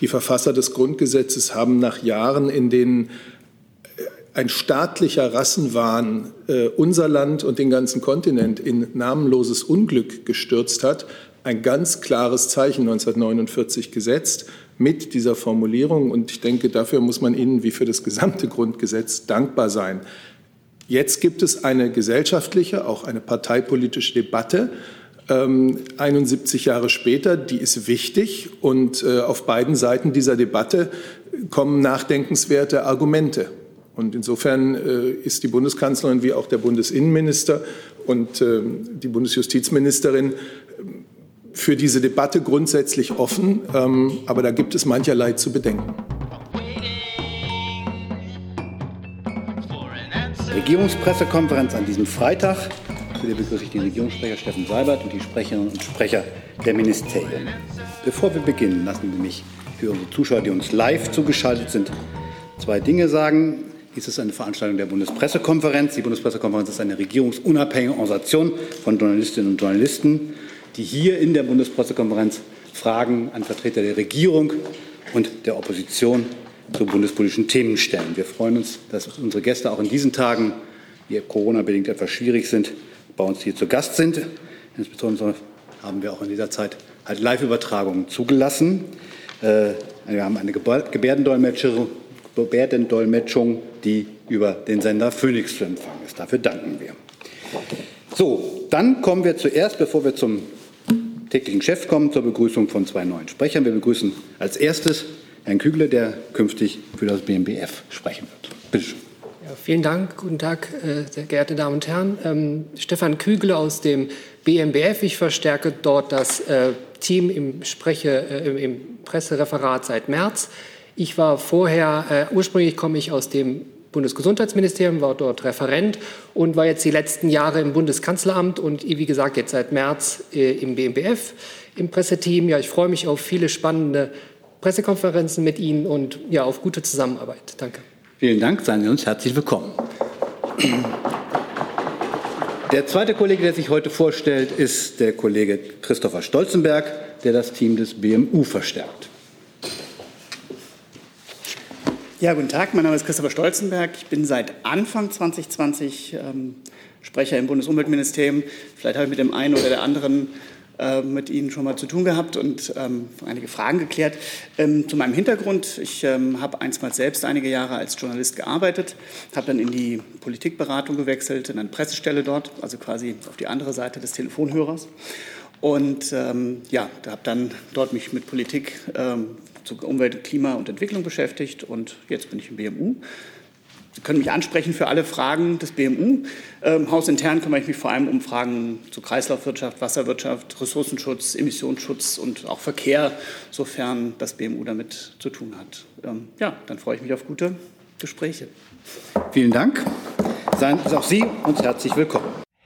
Die Verfasser des Grundgesetzes haben nach Jahren, in denen ein staatlicher Rassenwahn äh, unser Land und den ganzen Kontinent in namenloses Unglück gestürzt hat, ein ganz klares Zeichen 1949 gesetzt mit dieser Formulierung. Und ich denke, dafür muss man Ihnen wie für das gesamte Grundgesetz dankbar sein. Jetzt gibt es eine gesellschaftliche, auch eine parteipolitische Debatte. Ähm, 71 Jahre später, die ist wichtig und äh, auf beiden Seiten dieser Debatte kommen nachdenkenswerte Argumente. Und insofern äh, ist die Bundeskanzlerin wie auch der Bundesinnenminister und äh, die Bundesjustizministerin für diese Debatte grundsätzlich offen. Ähm, aber da gibt es mancherlei zu bedenken. Regierungspressekonferenz an diesem Freitag. Die begrüße ich den Regierungssprecher Steffen Seibert und die Sprecherinnen und Sprecher der Ministerien. Bevor wir beginnen, lassen Sie mich für unsere Zuschauer, die uns live zugeschaltet sind, zwei Dinge sagen. Dies ist eine Veranstaltung der Bundespressekonferenz. Die Bundespressekonferenz ist eine regierungsunabhängige Organisation von Journalistinnen und Journalisten, die hier in der Bundespressekonferenz Fragen an Vertreter der Regierung und der Opposition zu bundespolitischen Themen stellen. Wir freuen uns, dass unsere Gäste auch in diesen Tagen, die Corona-bedingt etwas schwierig sind, bei uns hier zu Gast sind. Insbesondere haben wir auch in dieser Zeit halt Live-Übertragungen zugelassen. Äh, wir haben eine Gebärdendolmetschung, die über den Sender Phoenix zu empfangen ist. Dafür danken wir. So, dann kommen wir zuerst, bevor wir zum täglichen Chef kommen, zur Begrüßung von zwei neuen Sprechern. Wir begrüßen als erstes Herrn Kügle, der künftig für das BMBF sprechen wird. Bitte schön. Ja, vielen Dank. Guten Tag, äh, sehr geehrte Damen und Herren. Ähm, Stefan Kügle aus dem BMBF. Ich verstärke dort das äh, Team im, Spreche, äh, im Pressereferat seit März. Ich war vorher, äh, ursprünglich komme ich aus dem Bundesgesundheitsministerium, war dort Referent und war jetzt die letzten Jahre im Bundeskanzleramt und wie gesagt jetzt seit März äh, im BMBF im Presseteam. Ja, ich freue mich auf viele spannende Pressekonferenzen mit Ihnen und ja, auf gute Zusammenarbeit. Danke. Vielen Dank, seien Sie uns herzlich willkommen. Der zweite Kollege, der sich heute vorstellt, ist der Kollege Christopher Stolzenberg, der das Team des BMU verstärkt. Ja, guten Tag. Mein Name ist Christopher Stolzenberg. Ich bin seit Anfang 2020 ähm, Sprecher im Bundesumweltministerium. Vielleicht habe ich mit dem einen oder der anderen äh, mit Ihnen schon mal zu tun gehabt und ähm, einige Fragen geklärt. Ähm, zu meinem Hintergrund. Ich ähm, habe einstmals selbst einige Jahre als Journalist gearbeitet, habe dann in die Politikberatung gewechselt, in eine Pressestelle dort, also quasi auf die andere Seite des Telefonhörers. Und ähm, ja, habe dann dort mich mit Politik ähm, zu Umwelt, Klima und Entwicklung beschäftigt und jetzt bin ich im BMU. Sie können mich ansprechen für alle Fragen des BMU. Ähm, hausintern kümmere ich mich vor allem um Fragen zu Kreislaufwirtschaft, Wasserwirtschaft, Ressourcenschutz, Emissionsschutz und auch Verkehr, sofern das BMU damit zu tun hat. Ähm, ja, dann freue ich mich auf gute Gespräche. Vielen Dank. Seien auch Sie uns herzlich willkommen.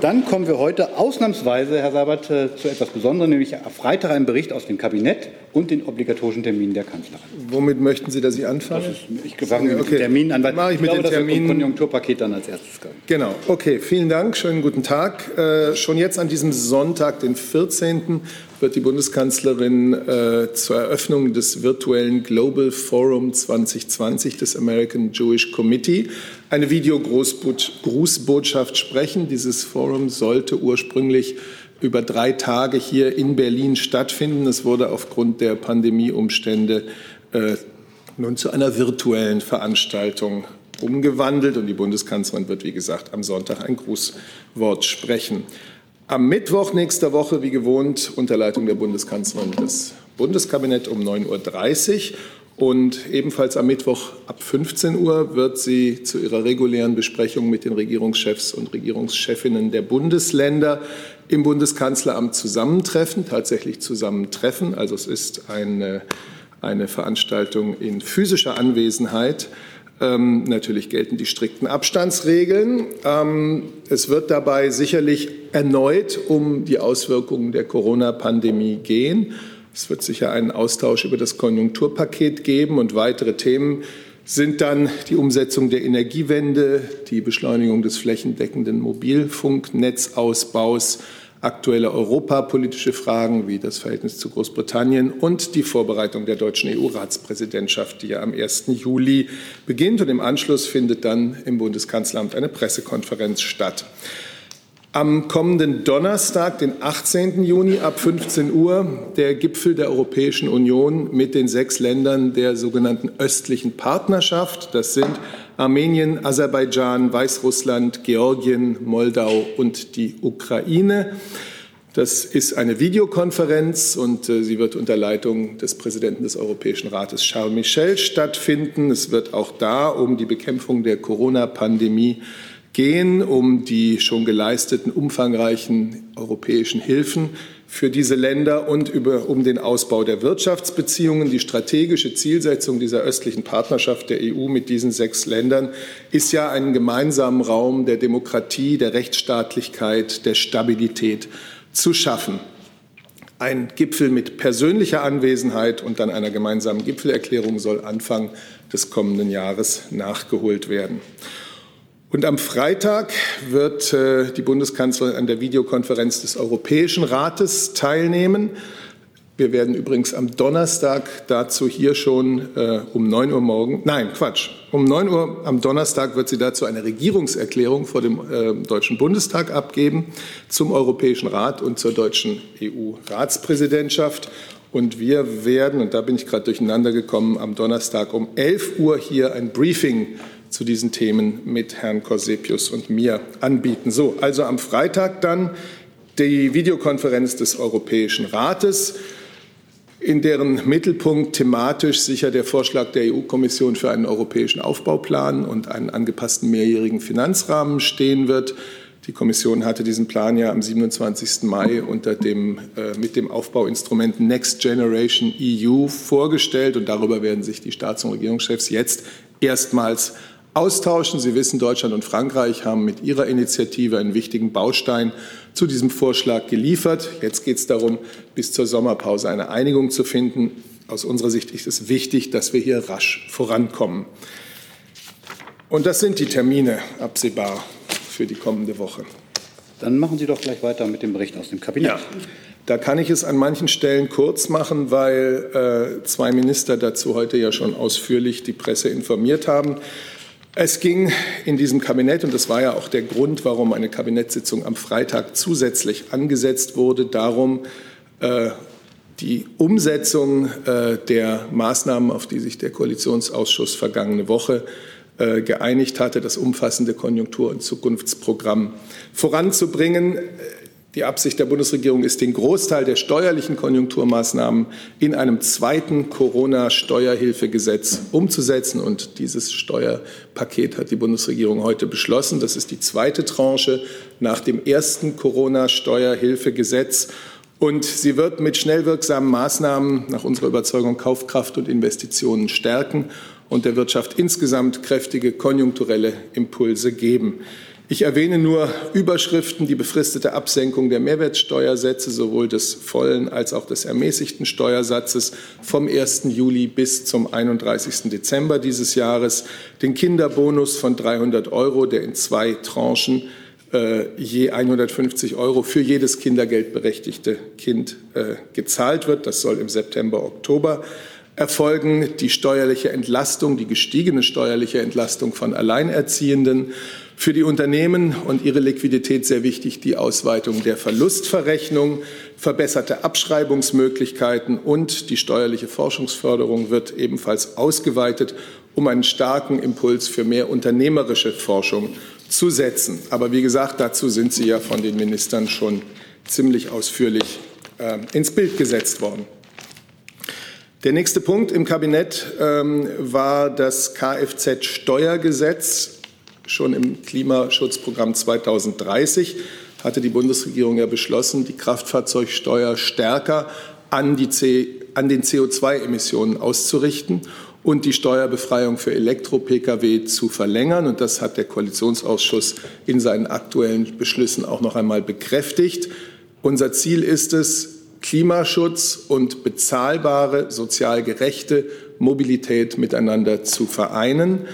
Dann kommen wir heute ausnahmsweise, Herr Sabat, äh, zu etwas Besonderem, nämlich am Freitag einen Bericht aus dem Kabinett und den obligatorischen Terminen der Kanzlerin. Womit möchten Sie, dass ich anfange? Das ist, ich fange mit den Terminen an, weil ich, ich mit glaube, den Terminen. das Konjunkturpaket dann als erstes kommen. Genau, okay, vielen Dank, schönen guten Tag. Äh, schon jetzt an diesem Sonntag, den 14., wird die Bundeskanzlerin äh, zur Eröffnung des virtuellen Global Forum 2020 des American Jewish Committee eine Videogrußbotschaft sprechen. Dieses Forum sollte ursprünglich über drei Tage hier in Berlin stattfinden. Es wurde aufgrund der Pandemieumstände äh, nun zu einer virtuellen Veranstaltung umgewandelt und die Bundeskanzlerin wird, wie gesagt, am Sonntag ein Grußwort sprechen. Am Mittwoch nächster Woche, wie gewohnt, unter Leitung der Bundeskanzlerin das Bundeskabinett um 9.30 Uhr. Und ebenfalls am Mittwoch ab 15 Uhr wird sie zu ihrer regulären Besprechung mit den Regierungschefs und Regierungschefinnen der Bundesländer im Bundeskanzleramt zusammentreffen, tatsächlich zusammentreffen. Also es ist eine eine Veranstaltung in physischer Anwesenheit. Ähm, natürlich gelten die strikten Abstandsregeln. Ähm, es wird dabei sicherlich erneut um die Auswirkungen der Corona-Pandemie gehen. Es wird sicher einen Austausch über das Konjunkturpaket geben und weitere Themen sind dann die Umsetzung der Energiewende, die Beschleunigung des flächendeckenden Mobilfunknetzausbaus, aktuelle europapolitische Fragen wie das Verhältnis zu Großbritannien und die Vorbereitung der deutschen EU-Ratspräsidentschaft, die ja am 1. Juli beginnt. Und im Anschluss findet dann im Bundeskanzleramt eine Pressekonferenz statt. Am kommenden Donnerstag, den 18. Juni ab 15 Uhr, der Gipfel der Europäischen Union mit den sechs Ländern der sogenannten östlichen Partnerschaft. Das sind Armenien, Aserbaidschan, Weißrussland, Georgien, Moldau und die Ukraine. Das ist eine Videokonferenz und äh, sie wird unter Leitung des Präsidenten des Europäischen Rates Charles Michel stattfinden. Es wird auch da um die Bekämpfung der Corona-Pandemie gehen, um die schon geleisteten umfangreichen europäischen Hilfen für diese Länder und über, um den Ausbau der Wirtschaftsbeziehungen. Die strategische Zielsetzung dieser östlichen Partnerschaft der EU mit diesen sechs Ländern ist ja einen gemeinsamen Raum der Demokratie, der Rechtsstaatlichkeit, der Stabilität zu schaffen. Ein Gipfel mit persönlicher Anwesenheit und dann einer gemeinsamen Gipfelerklärung soll Anfang des kommenden Jahres nachgeholt werden. Und am Freitag wird äh, die Bundeskanzlerin an der Videokonferenz des Europäischen Rates teilnehmen. Wir werden übrigens am Donnerstag dazu hier schon äh, um 9 Uhr morgen, nein, Quatsch, um 9 Uhr am Donnerstag wird sie dazu eine Regierungserklärung vor dem äh, Deutschen Bundestag abgeben zum Europäischen Rat und zur deutschen EU-Ratspräsidentschaft. Und wir werden, und da bin ich gerade durcheinander gekommen, am Donnerstag um 11 Uhr hier ein Briefing zu diesen Themen mit Herrn Corsepius und mir anbieten. So, also am Freitag dann die Videokonferenz des Europäischen Rates, in deren Mittelpunkt thematisch sicher der Vorschlag der EU-Kommission für einen europäischen Aufbauplan und einen angepassten mehrjährigen Finanzrahmen stehen wird. Die Kommission hatte diesen Plan ja am 27. Mai unter dem, äh, mit dem Aufbauinstrument Next Generation EU vorgestellt und darüber werden sich die Staats- und Regierungschefs jetzt erstmals austauschen. Sie wissen, Deutschland und Frankreich haben mit ihrer Initiative einen wichtigen Baustein zu diesem Vorschlag geliefert. Jetzt geht es darum, bis zur Sommerpause eine Einigung zu finden. Aus unserer Sicht ist es wichtig, dass wir hier rasch vorankommen. Und das sind die Termine absehbar für die kommende Woche. Dann machen Sie doch gleich weiter mit dem Bericht aus dem Kabinett. Ja. Da kann ich es an manchen Stellen kurz machen, weil äh, zwei Minister dazu heute ja schon ausführlich die Presse informiert haben. Es ging in diesem Kabinett, und das war ja auch der Grund, warum eine Kabinettssitzung am Freitag zusätzlich angesetzt wurde, darum, äh, die Umsetzung äh, der Maßnahmen, auf die sich der Koalitionsausschuss vergangene Woche äh, geeinigt hatte, das umfassende Konjunktur- und Zukunftsprogramm voranzubringen. Die Absicht der Bundesregierung ist, den Großteil der steuerlichen Konjunkturmaßnahmen in einem zweiten Corona-Steuerhilfegesetz umzusetzen. Und dieses Steuerpaket hat die Bundesregierung heute beschlossen. Das ist die zweite Tranche nach dem ersten Corona-Steuerhilfegesetz. Und sie wird mit schnell wirksamen Maßnahmen nach unserer Überzeugung Kaufkraft und Investitionen stärken und der Wirtschaft insgesamt kräftige konjunkturelle Impulse geben. Ich erwähne nur Überschriften, die befristete Absenkung der Mehrwertsteuersätze, sowohl des vollen als auch des ermäßigten Steuersatzes vom 1. Juli bis zum 31. Dezember dieses Jahres, den Kinderbonus von 300 Euro, der in zwei Tranchen äh, je 150 Euro für jedes kindergeldberechtigte Kind äh, gezahlt wird. Das soll im September, Oktober erfolgen. Die steuerliche Entlastung, die gestiegene steuerliche Entlastung von Alleinerziehenden für die Unternehmen und ihre Liquidität sehr wichtig die Ausweitung der Verlustverrechnung, verbesserte Abschreibungsmöglichkeiten und die steuerliche Forschungsförderung wird ebenfalls ausgeweitet, um einen starken Impuls für mehr unternehmerische Forschung zu setzen. Aber wie gesagt, dazu sind Sie ja von den Ministern schon ziemlich ausführlich äh, ins Bild gesetzt worden. Der nächste Punkt im Kabinett ähm, war das Kfz-Steuergesetz. Schon im Klimaschutzprogramm 2030 hatte die Bundesregierung ja beschlossen, die Kraftfahrzeugsteuer stärker an, an den CO2-Emissionen auszurichten und die Steuerbefreiung für Elektro-Pkw zu verlängern. Und das hat der Koalitionsausschuss in seinen aktuellen Beschlüssen auch noch einmal bekräftigt. Unser Ziel ist es, Klimaschutz und bezahlbare, sozial gerechte Mobilität miteinander zu vereinen.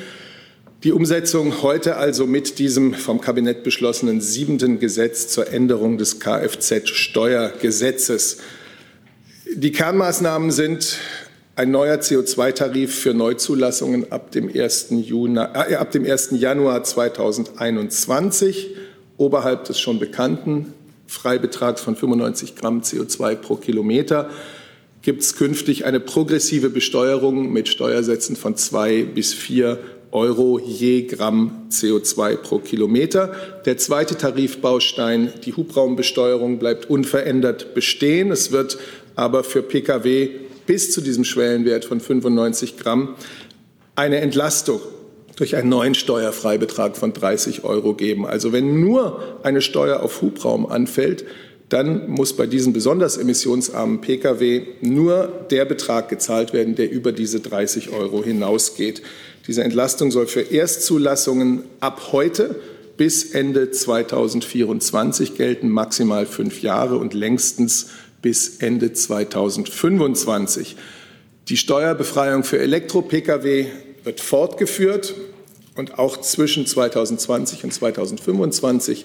Die Umsetzung heute also mit diesem vom Kabinett beschlossenen siebenten Gesetz zur Änderung des Kfz-Steuergesetzes. Die Kernmaßnahmen sind ein neuer CO2-Tarif für Neuzulassungen ab dem 1. Juni, äh, ab dem 1. Januar 2021 oberhalb des schon bekannten Freibetrags von 95 Gramm CO2 pro Kilometer gibt es künftig eine progressive Besteuerung mit Steuersätzen von zwei bis vier Euro je Gramm CO2 pro Kilometer. Der zweite Tarifbaustein, die Hubraumbesteuerung, bleibt unverändert bestehen. Es wird aber für Pkw bis zu diesem Schwellenwert von 95 Gramm eine Entlastung durch einen neuen Steuerfreibetrag von 30 Euro geben. Also wenn nur eine Steuer auf Hubraum anfällt, dann muss bei diesen besonders emissionsarmen Pkw nur der Betrag gezahlt werden, der über diese 30 Euro hinausgeht. Diese Entlastung soll für Erstzulassungen ab heute bis Ende 2024 gelten, maximal fünf Jahre und längstens bis Ende 2025. Die Steuerbefreiung für Elektro-Pkw wird fortgeführt und auch zwischen 2020 und 2025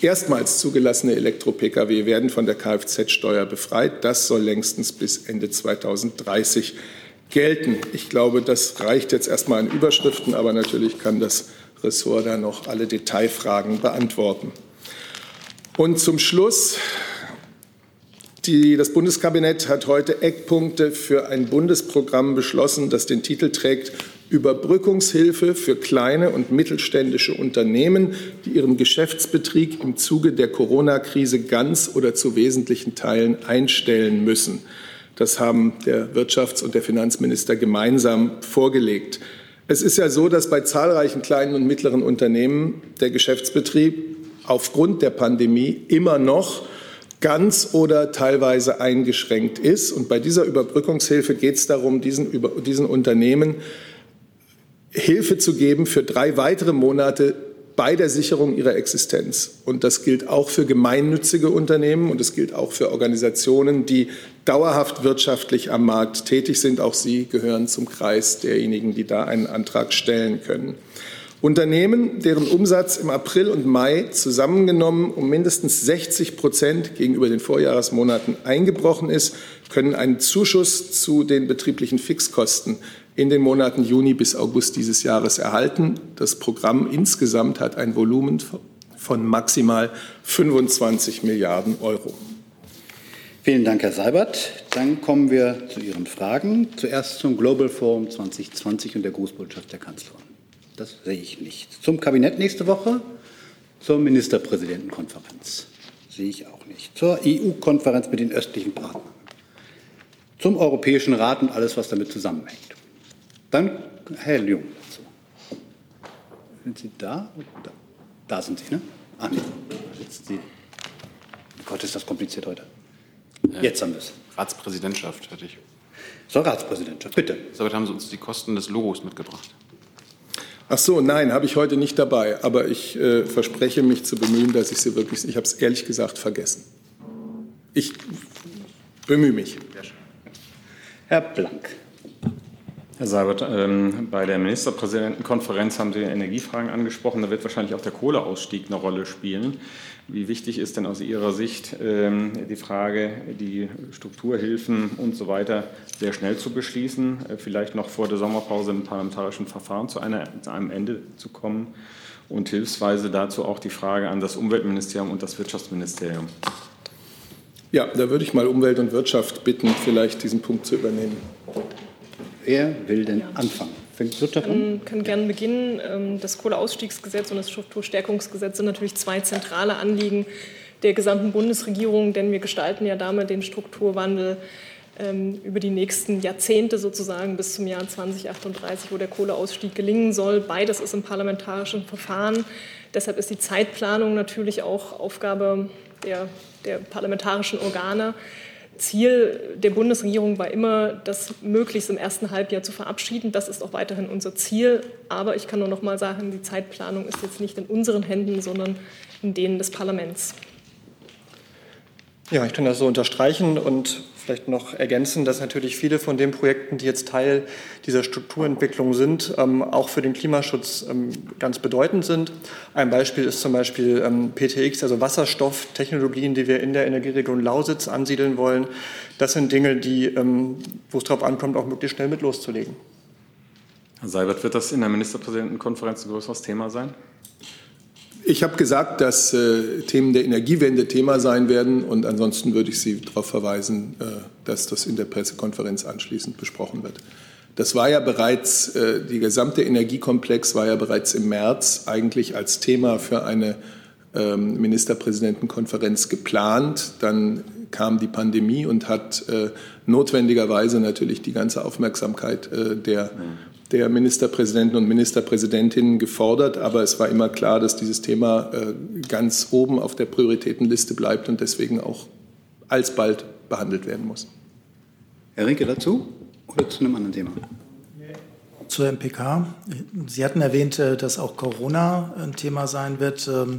erstmals zugelassene Elektro-Pkw werden von der Kfz-Steuer befreit. Das soll längstens bis Ende 2030 gelten. Ich glaube, das reicht jetzt erstmal an Überschriften, aber natürlich kann das Ressort da noch alle Detailfragen beantworten. Und zum Schluss die, das Bundeskabinett hat heute Eckpunkte für ein Bundesprogramm beschlossen, das den Titel trägt Überbrückungshilfe für kleine und mittelständische Unternehmen, die ihren Geschäftsbetrieb im Zuge der Corona-Krise ganz oder zu wesentlichen Teilen einstellen müssen. Das haben der Wirtschafts- und der Finanzminister gemeinsam vorgelegt. Es ist ja so, dass bei zahlreichen kleinen und mittleren Unternehmen der Geschäftsbetrieb aufgrund der Pandemie immer noch ganz oder teilweise eingeschränkt ist. Und bei dieser Überbrückungshilfe geht es darum, diesen, diesen Unternehmen Hilfe zu geben für drei weitere Monate bei der Sicherung ihrer Existenz. Und das gilt auch für gemeinnützige Unternehmen und es gilt auch für Organisationen, die dauerhaft wirtschaftlich am Markt tätig sind. Auch sie gehören zum Kreis derjenigen, die da einen Antrag stellen können. Unternehmen, deren Umsatz im April und Mai zusammengenommen um mindestens 60 Prozent gegenüber den Vorjahresmonaten eingebrochen ist, können einen Zuschuss zu den betrieblichen Fixkosten in den Monaten Juni bis August dieses Jahres erhalten. Das Programm insgesamt hat ein Volumen von maximal 25 Milliarden Euro. Vielen Dank, Herr Seibert. Dann kommen wir zu Ihren Fragen. Zuerst zum Global Forum 2020 und der Grußbotschaft der Kanzlerin. Das sehe ich nicht. Zum Kabinett nächste Woche, zur Ministerpräsidentenkonferenz. Sehe ich auch nicht. Zur EU-Konferenz mit den östlichen Partnern. Zum Europäischen Rat und alles, was damit zusammenhängt. Dann Herr Jung dazu. Sind Sie da? da? Sind Sie, ne? Ah, nee. Da sitzen Sie. Gott, ist das kompliziert heute. Jetzt haben wir es. Ratspräsidentschaft hätte ich. So, Ratspräsidentschaft, bitte. Damit haben Sie uns die Kosten des Logos mitgebracht. Ach so, nein, habe ich heute nicht dabei. Aber ich äh, verspreche mich zu bemühen, dass ich sie wirklich. Ich habe es ehrlich gesagt vergessen. Ich bemühe mich. Herr Blank. Herr Seibert, ähm, bei der Ministerpräsidentenkonferenz haben Sie Energiefragen angesprochen. Da wird wahrscheinlich auch der Kohleausstieg eine Rolle spielen. Wie wichtig ist denn aus Ihrer Sicht ähm, die Frage, die Strukturhilfen und so weiter sehr schnell zu beschließen, äh, vielleicht noch vor der Sommerpause im parlamentarischen Verfahren zu, einer, zu einem Ende zu kommen? Und hilfsweise dazu auch die Frage an das Umweltministerium und das Wirtschaftsministerium. Ja, da würde ich mal Umwelt und Wirtschaft bitten, vielleicht diesen Punkt zu übernehmen. Wer will denn anfangen? An? Ähm, kann gerne beginnen. Ähm, das Kohleausstiegsgesetz und das Strukturstärkungsgesetz sind natürlich zwei zentrale Anliegen der gesamten Bundesregierung, denn wir gestalten ja damit den Strukturwandel ähm, über die nächsten Jahrzehnte sozusagen bis zum Jahr 2038, wo der Kohleausstieg gelingen soll. Beides ist im parlamentarischen Verfahren. Deshalb ist die Zeitplanung natürlich auch Aufgabe der, der parlamentarischen Organe. Ziel der Bundesregierung war immer, das möglichst im ersten Halbjahr zu verabschieden. Das ist auch weiterhin unser Ziel. Aber ich kann nur noch mal sagen, die Zeitplanung ist jetzt nicht in unseren Händen, sondern in denen des Parlaments. Ja, ich kann das so unterstreichen und vielleicht noch ergänzen, dass natürlich viele von den Projekten, die jetzt Teil dieser Strukturentwicklung sind, ähm, auch für den Klimaschutz ähm, ganz bedeutend sind. Ein Beispiel ist zum Beispiel ähm, PTX, also Wasserstofftechnologien, die wir in der Energieregion Lausitz ansiedeln wollen. Das sind Dinge, die, ähm, wo es darauf ankommt, auch möglichst schnell mit loszulegen. Herr Seibert, wird das in der Ministerpräsidentenkonferenz ein größeres Thema sein? Ich habe gesagt, dass äh, Themen der Energiewende Thema sein werden und ansonsten würde ich Sie darauf verweisen, äh, dass das in der Pressekonferenz anschließend besprochen wird. Das war ja bereits, äh, die gesamte Energiekomplex war ja bereits im März eigentlich als Thema für eine ähm, Ministerpräsidentenkonferenz geplant. Dann kam die Pandemie und hat äh, notwendigerweise natürlich die ganze Aufmerksamkeit äh, der der Ministerpräsidenten und Ministerpräsidentinnen gefordert, aber es war immer klar, dass dieses Thema äh, ganz oben auf der Prioritätenliste bleibt und deswegen auch alsbald behandelt werden muss. Herr Rinke dazu oder zu einem anderen Thema? Zur MPK. Sie hatten erwähnt, äh, dass auch Corona ein Thema sein wird. Ähm,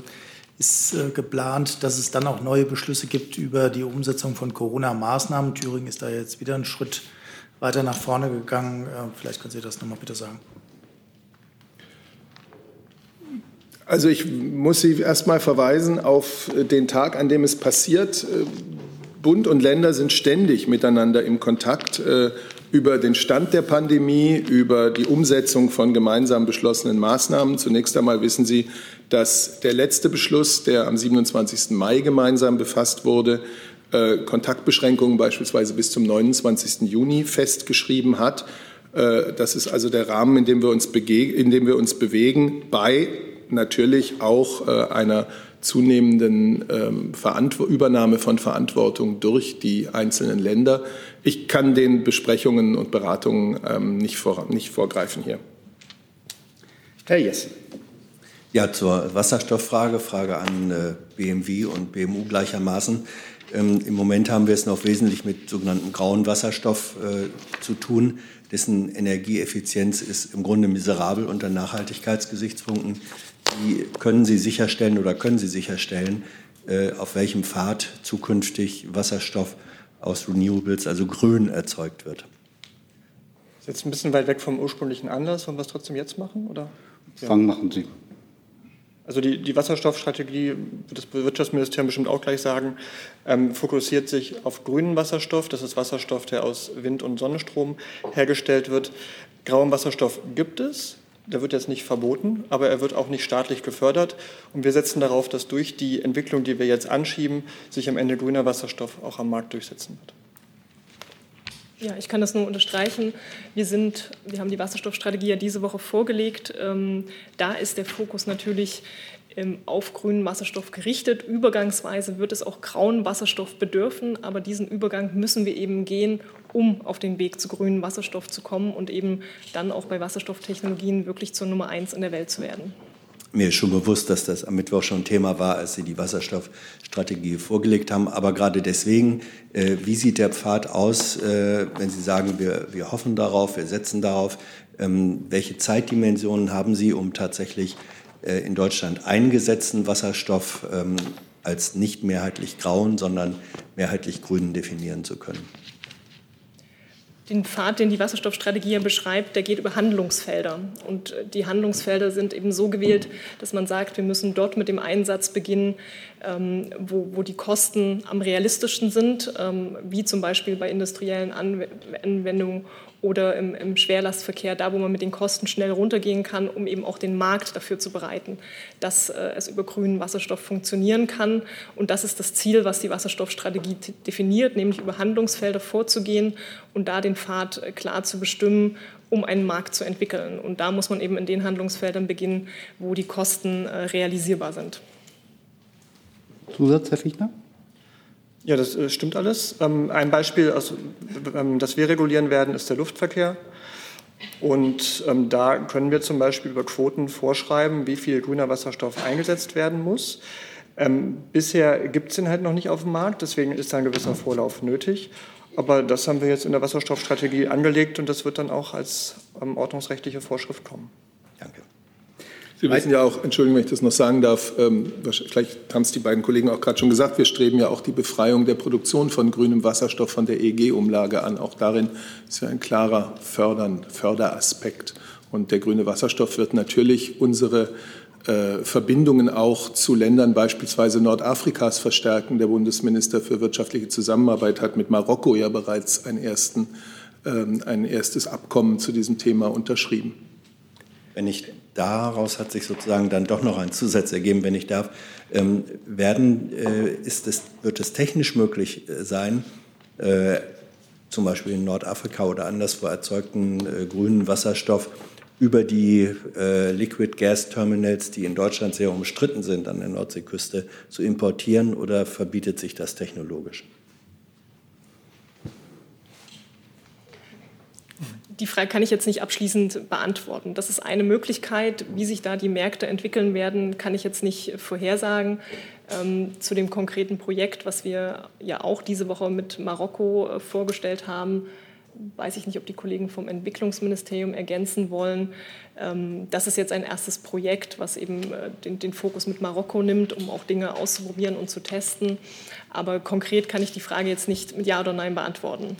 ist äh, geplant, dass es dann auch neue Beschlüsse gibt über die Umsetzung von Corona-Maßnahmen. Thüringen ist da jetzt wieder ein Schritt weiter nach vorne gegangen. Äh, vielleicht können Sie das nochmal bitte sagen. Also ich muss Sie erstmal verweisen auf den Tag, an dem es passiert. Äh, Bund und Länder sind ständig miteinander im Kontakt äh, über den Stand der Pandemie, über die Umsetzung von gemeinsam beschlossenen Maßnahmen. Zunächst einmal wissen Sie, dass der letzte Beschluss, der am 27. Mai gemeinsam befasst wurde, äh, Kontaktbeschränkungen beispielsweise bis zum 29. Juni festgeschrieben hat. Äh, das ist also der Rahmen, in dem wir uns, in dem wir uns bewegen, bei natürlich auch äh, einer zunehmenden ähm, Übernahme von Verantwortung durch die einzelnen Länder. Ich kann den Besprechungen und Beratungen ähm, nicht, vor, nicht vorgreifen hier. Herr Jessen. Ja, zur Wasserstofffrage, Frage an äh, BMW und BMU gleichermaßen. Ähm, Im Moment haben wir es noch wesentlich mit sogenannten grauen Wasserstoff äh, zu tun. Dessen Energieeffizienz ist im Grunde miserabel unter Nachhaltigkeitsgesichtspunkten. Wie können Sie sicherstellen oder können Sie sicherstellen, äh, auf welchem Pfad zukünftig Wasserstoff aus Renewables, also grün, erzeugt wird? Das ist jetzt ein bisschen weit weg vom ursprünglichen Anlass. Wollen wir es trotzdem jetzt machen? Oder? Fang machen Sie. Also die, die Wasserstoffstrategie, das Wirtschaftsministerium bestimmt auch gleich sagen, ähm, fokussiert sich auf grünen Wasserstoff. Das ist Wasserstoff, der aus Wind- und Sonnenstrom hergestellt wird. Grauen Wasserstoff gibt es. Der wird jetzt nicht verboten, aber er wird auch nicht staatlich gefördert. Und wir setzen darauf, dass durch die Entwicklung, die wir jetzt anschieben, sich am Ende grüner Wasserstoff auch am Markt durchsetzen wird. Ja, ich kann das nur unterstreichen. Wir, sind, wir haben die Wasserstoffstrategie ja diese Woche vorgelegt. Ähm, da ist der Fokus natürlich ähm, auf grünen Wasserstoff gerichtet. Übergangsweise wird es auch grauen Wasserstoff bedürfen, aber diesen Übergang müssen wir eben gehen, um auf den Weg zu grünen Wasserstoff zu kommen und eben dann auch bei Wasserstofftechnologien wirklich zur Nummer eins in der Welt zu werden. Mir ist schon bewusst, dass das am Mittwoch schon Thema war, als Sie die Wasserstoffstrategie vorgelegt haben. Aber gerade deswegen, äh, wie sieht der Pfad aus, äh, wenn Sie sagen, wir, wir hoffen darauf, wir setzen darauf? Ähm, welche Zeitdimensionen haben Sie, um tatsächlich äh, in Deutschland eingesetzten Wasserstoff ähm, als nicht mehrheitlich grauen, sondern mehrheitlich grünen definieren zu können? Den Pfad, den die Wasserstoffstrategie beschreibt, der geht über Handlungsfelder. Und äh, die Handlungsfelder sind eben so gewählt, dass man sagt, wir müssen dort mit dem Einsatz beginnen, ähm, wo, wo die Kosten am realistischsten sind, ähm, wie zum Beispiel bei industriellen Anwendungen oder im, im, Schwerlastverkehr, da wo man mit den Kosten schnell runtergehen kann, um eben auch den Markt dafür zu bereiten, dass äh, es über grünen Wasserstoff funktionieren kann. Und das ist das Ziel, was die Wasserstoffstrategie definiert, nämlich über Handlungsfelder vorzugehen und da den Pfad äh, klar zu bestimmen, um einen Markt zu entwickeln. Und da muss man eben in den Handlungsfeldern beginnen, wo die Kosten äh, realisierbar sind. Zusatz, Herr Fichtner? Ja, das äh, stimmt alles. Ähm, ein Beispiel, ähm, das wir regulieren werden, ist der Luftverkehr. Und ähm, da können wir zum Beispiel über Quoten vorschreiben, wie viel grüner Wasserstoff eingesetzt werden muss. Bisher gibt es den halt noch nicht auf dem Markt, deswegen ist da ein gewisser Vorlauf nötig. Aber das haben wir jetzt in der Wasserstoffstrategie angelegt und das wird dann auch als ordnungsrechtliche Vorschrift kommen. Danke. Sie wissen ja auch, Entschuldigung, wenn ich das noch sagen darf, ähm, vielleicht haben es die beiden Kollegen auch gerade schon gesagt, wir streben ja auch die Befreiung der Produktion von grünem Wasserstoff von der EEG-Umlage an. Auch darin ist ja ein klarer Fördern, Förderaspekt. Und der grüne Wasserstoff wird natürlich unsere äh, Verbindungen auch zu Ländern beispielsweise Nordafrikas verstärken. Der Bundesminister für wirtschaftliche Zusammenarbeit hat mit Marokko ja bereits einen ersten, ähm, ein erstes Abkommen zu diesem Thema unterschrieben. Wenn ich daraus hat sich sozusagen dann doch noch ein Zusatz ergeben, wenn ich darf. Ähm, werden, äh, ist es, wird es technisch möglich äh, sein, äh, zum Beispiel in Nordafrika oder anderswo erzeugten äh, grünen Wasserstoff über die äh, Liquid Gas Terminals, die in Deutschland sehr umstritten sind an der Nordseeküste, zu importieren oder verbietet sich das technologisch? Die Frage kann ich jetzt nicht abschließend beantworten. Das ist eine Möglichkeit. Wie sich da die Märkte entwickeln werden, kann ich jetzt nicht vorhersagen. Ähm, zu dem konkreten Projekt, was wir ja auch diese Woche mit Marokko äh, vorgestellt haben, weiß ich nicht, ob die Kollegen vom Entwicklungsministerium ergänzen wollen. Ähm, das ist jetzt ein erstes Projekt, was eben äh, den, den, Fokus mit Marokko nimmt, um auch Dinge auszuprobieren und zu testen. Aber konkret kann ich die Frage jetzt nicht mit Ja oder Nein beantworten.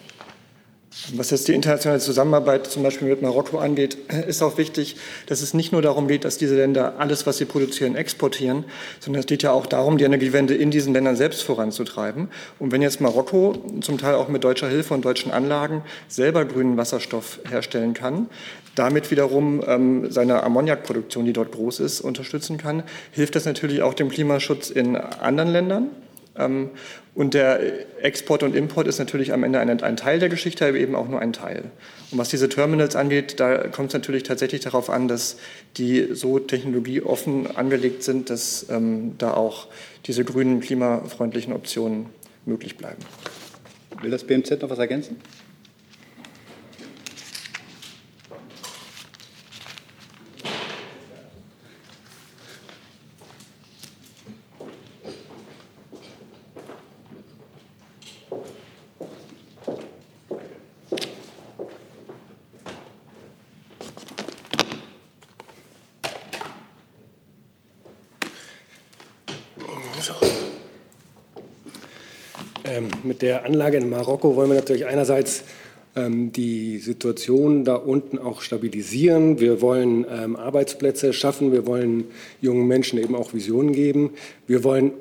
Was jetzt die internationale Zusammenarbeit zum Beispiel mit Marokko angeht, ist auch wichtig, dass es nicht nur darum geht, dass diese Länder alles, was sie produzieren, exportieren, sondern es geht ja auch darum, die Energiewende in diesen Ländern selbst voranzutreiben. Und wenn jetzt Marokko zum Teil auch mit deutscher Hilfe und deutschen Anlagen selber grünen Wasserstoff herstellen kann, damit wiederum ähm, seine Ammoniakproduktion, die dort groß ist, unterstützen kann, hilft das natürlich auch dem Klimaschutz in anderen Ländern. Ähm, und der Export und Import ist natürlich am Ende ein, ein, Teil der Geschichte, aber eben auch nur ein Teil. Und was diese Terminals angeht, da kommt es natürlich tatsächlich darauf an, dass die so technologieoffen angelegt sind, dass ähm, da auch diese grünen, klimafreundlichen Optionen möglich bleiben. Will das BMZ noch was ergänzen? Ähm, mit der Anlage in Marokko wollen wir natürlich einerseits ähm, die Situation da unten auch stabilisieren. Wir wollen ähm, Arbeitsplätze schaffen. Wir wollen jungen Menschen eben auch Visionen geben. Wir wollen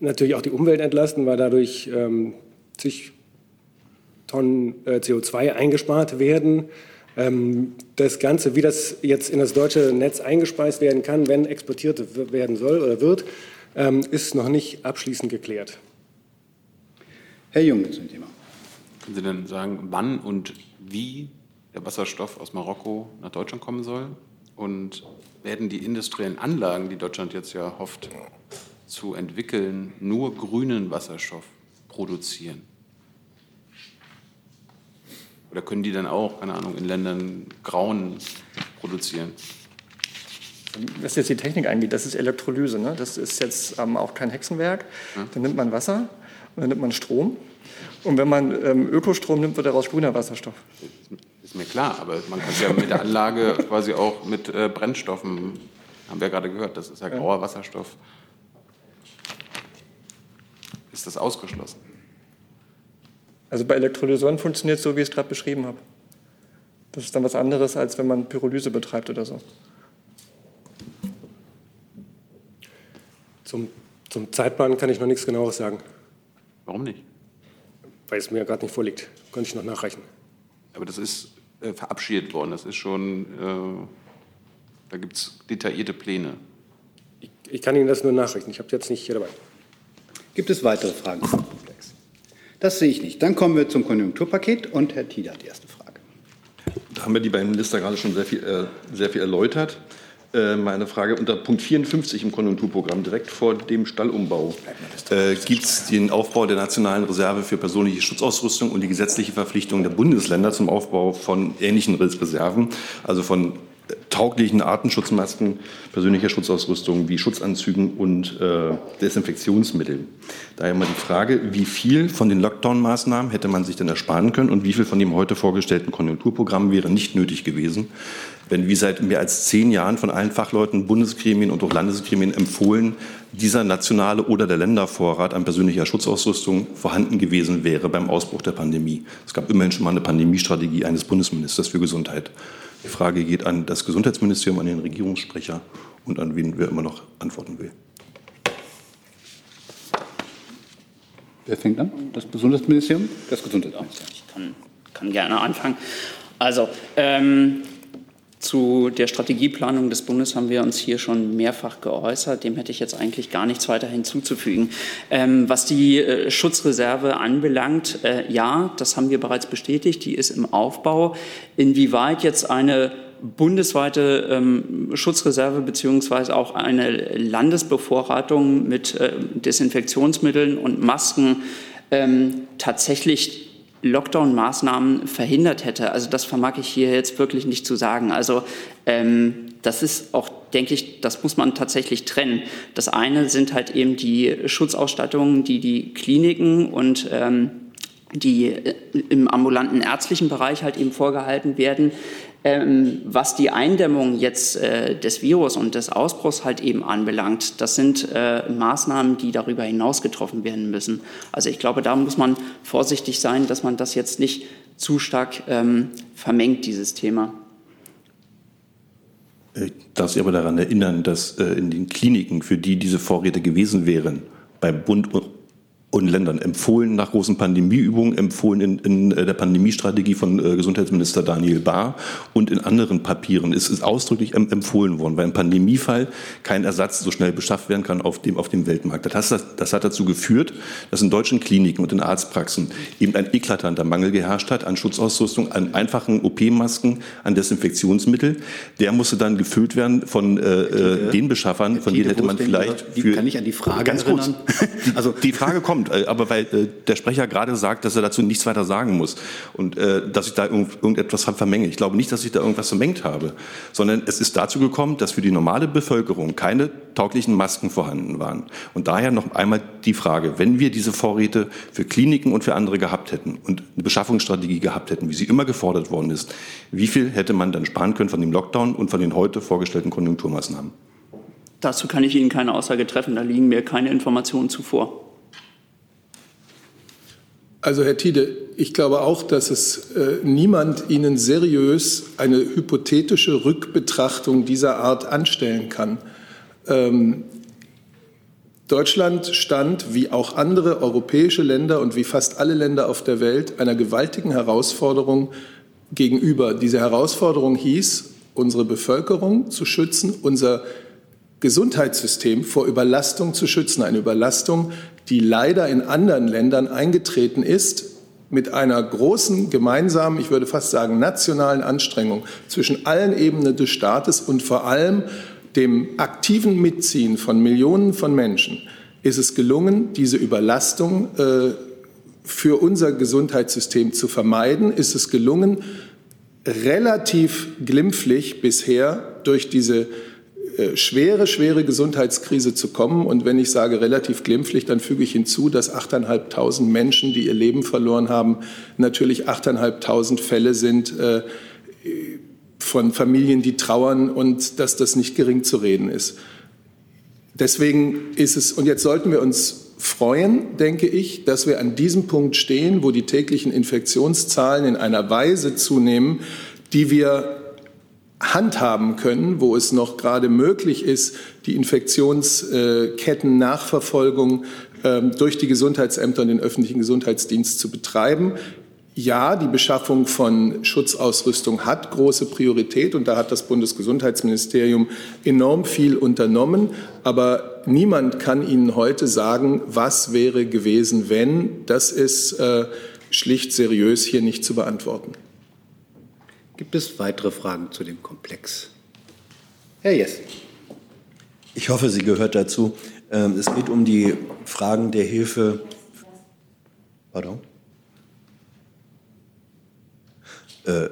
natürlich auch die Umwelt entlasten, weil dadurch ähm, zig Tonnen äh, CO2 eingespart werden. Ähm, das Ganze, wie das jetzt in das deutsche Netz eingespeist werden kann, wenn exportiert werden soll oder wird, ähm, ist noch nicht abschließend geklärt. Herr Jung zum Thema. Können Sie denn sagen, wann und wie der Wasserstoff aus Marokko nach Deutschland kommen soll? Und werden die industriellen Anlagen, die Deutschland jetzt ja hofft zu entwickeln, nur grünen Wasserstoff produzieren? Oder können die dann auch, keine Ahnung, in Ländern grauen produzieren? Was jetzt die Technik angeht, das ist Elektrolyse. Ne? Das ist jetzt ähm, auch kein Hexenwerk. Ja. Dann nimmt man Wasser, dann nimmt man Strom. Und wenn man ähm, Ökostrom nimmt, wird daraus grüner Wasserstoff. Ist mir klar, aber man kann es ja mit der Anlage quasi auch mit äh, Brennstoffen, haben wir ja gerade gehört, das ist ja grauer Wasserstoff. Ist das ausgeschlossen? Also bei Elektrolysoren funktioniert es so, wie ich es gerade beschrieben habe. Das ist dann was anderes, als wenn man Pyrolyse betreibt oder so. Zum, zum Zeitplan kann ich noch nichts genaueres sagen. Warum nicht? Weil es mir gerade nicht vorliegt. Könnte ich noch nachreichen. Aber das ist äh, verabschiedet worden. Das ist schon, äh, da gibt es detaillierte Pläne. Ich, ich, kann Ihnen das nur nachrichten. Ich habe jetzt nicht hier dabei. Gibt es weitere Fragen zum Komplex? Das sehe ich nicht. Dann kommen wir zum Konjunkturpaket und Herr Tieder hat die erste Frage. Da haben wir die beiden Minister gerade schon sehr viel, äh, sehr viel erläutert. Äh, meine Frage unter Punkt 54 im Konjunkturprogramm, direkt vor dem Stallumbau, äh, gibt es den Aufbau der nationalen Reserve für persönliche Schutzausrüstung und die gesetzliche Verpflichtung der Bundesländer zum Aufbau von ähnlichen Reserven, also von tauglichen Artenschutzmasken, persönlicher Schutzausrüstung wie Schutzanzügen und äh, Desinfektionsmitteln. Daher mal die Frage, wie viel von den Lockdown-Maßnahmen hätte man sich denn ersparen können und wie viel von dem heute vorgestellten Konjunkturprogramm wäre nicht nötig gewesen, wenn wie seit mehr als zehn Jahren von allen Fachleuten, Bundesgremien und auch Landesgremien empfohlen, dieser nationale oder der Ländervorrat an persönlicher Schutzausrüstung vorhanden gewesen wäre beim Ausbruch der Pandemie. Es gab immerhin schon mal eine Pandemiestrategie eines Bundesministers für Gesundheit. Die Frage geht an das Gesundheitsministerium, an den Regierungssprecher und an wen wer immer noch antworten will. Wer fängt an? Das Gesundheitsministerium? Das Gesundheitsministerium. Ich kann, kann gerne anfangen. Also, ähm, zu der Strategieplanung des Bundes haben wir uns hier schon mehrfach geäußert. Dem hätte ich jetzt eigentlich gar nichts weiter hinzuzufügen. Ähm, was die äh, Schutzreserve anbelangt, äh, ja, das haben wir bereits bestätigt. Die ist im Aufbau. Inwieweit jetzt eine bundesweite ähm, Schutzreserve beziehungsweise auch eine Landesbevorratung mit äh, Desinfektionsmitteln und Masken ähm, tatsächlich Lockdown-Maßnahmen verhindert hätte. Also das vermag ich hier jetzt wirklich nicht zu sagen. Also ähm, das ist auch, denke ich, das muss man tatsächlich trennen. Das eine sind halt eben die Schutzausstattungen, die die Kliniken und ähm, die äh, im ambulanten ärztlichen Bereich halt eben vorgehalten werden. Ähm, was die Eindämmung jetzt äh, des Virus und des Ausbruchs halt eben anbelangt, das sind äh, Maßnahmen, die darüber hinaus getroffen werden müssen. Also ich glaube, da muss man vorsichtig sein, dass man das jetzt nicht zu stark ähm, vermengt, dieses Thema. Ich darf Sie aber daran erinnern, dass äh, in den Kliniken, für die diese Vorräte gewesen wären, bei Bund und Ländern empfohlen nach großen Pandemieübungen, empfohlen in, in äh, der Pandemiestrategie von äh, Gesundheitsminister Daniel Bahr und in anderen Papieren ist es ausdrücklich empfohlen worden, weil im Pandemiefall kein Ersatz so schnell beschafft werden kann auf dem, auf dem Weltmarkt. Das, hat, das hat dazu geführt, dass in deutschen Kliniken und in Arztpraxen eben ein eklatanter Mangel geherrscht hat an Schutzausrüstung, an einfachen OP-Masken, an Desinfektionsmittel. Der musste dann gefüllt werden von äh, äh den Beschaffern, von denen hätte man vielleicht für... Kann ich an die Frage ganz erinnern? kurz, also die Frage kommt, kommt, äh, aber weil äh, der Sprecher gerade sagt, dass er dazu nichts weiter sagen muss und äh, dass ich da irgendetwas vermenge. Ich glaube nicht, dass ich da irgendwas vermengt habe, sondern es ist dazu gekommen, dass für die normale Bevölkerung keine tauglichen Masken vorhanden waren. Und daher noch einmal die Frage, wenn wir diese Vorräte für Kliniken und für andere gehabt hätten und eine Beschaffungsstrategie gehabt hätten, wie sie immer gefordert worden ist, wie viel hätte man dann sparen können von dem Lockdown und von den heute vorgestellten Konjunkturmaßnahmen? Dazu kann ich Ihnen keine Aussage treffen, da liegen mir keine Informationen zuvor. Also Herr Tiede, ich glaube auch, dass es äh, niemand Ihnen seriös eine hypothetische Rückbetrachtung dieser Art anstellen kann. Ähm, Deutschland stand, wie auch andere europäische Länder und wie fast alle Länder auf der Welt, einer gewaltigen Herausforderung gegenüber. Diese Herausforderung hieß, unsere Bevölkerung zu schützen, unser Gesundheitssystem vor Überlastung zu schützen. Eine Überlastung, die leider in anderen Ländern eingetreten ist, mit einer großen gemeinsamen, ich würde fast sagen nationalen Anstrengung zwischen allen Ebenen des Staates und vor allem dem aktiven Mitziehen von Millionen von Menschen ist es gelungen, diese Überlastung äh, für unser Gesundheitssystem zu vermeiden, ist es gelungen, relativ glimpflich bisher durch diese schwere, schwere Gesundheitskrise zu kommen. Und wenn ich sage relativ glimpflich, dann füge ich hinzu, dass 8.500 Menschen, die ihr Leben verloren haben, natürlich 8.500 Fälle sind äh, von Familien, die trauern und dass das nicht gering zu reden ist. Deswegen ist es, und jetzt sollten wir uns freuen, denke ich, dass wir an diesem Punkt stehen, wo die täglichen Infektionszahlen in einer Weise zunehmen, die wir handhaben können, wo es noch gerade möglich ist, die Infektionsketten-Nachverfolgung ähm, durch die Gesundheitsämter und den öffentlichen Gesundheitsdienst zu betreiben. Ja, die Beschaffung von Schutzausrüstung hat große Priorität und da hat das Bundesgesundheitsministerium enorm viel unternommen. Aber niemand kann Ihnen heute sagen, was wäre gewesen, wenn. Das ist äh, schlicht seriös hier nicht zu beantworten. Gibt es weitere Fragen zu dem Komplex? Herr Jess. Ich hoffe, sie gehört dazu. Ähm, es geht um die Fragen der Hilfe. Pardon? Äh,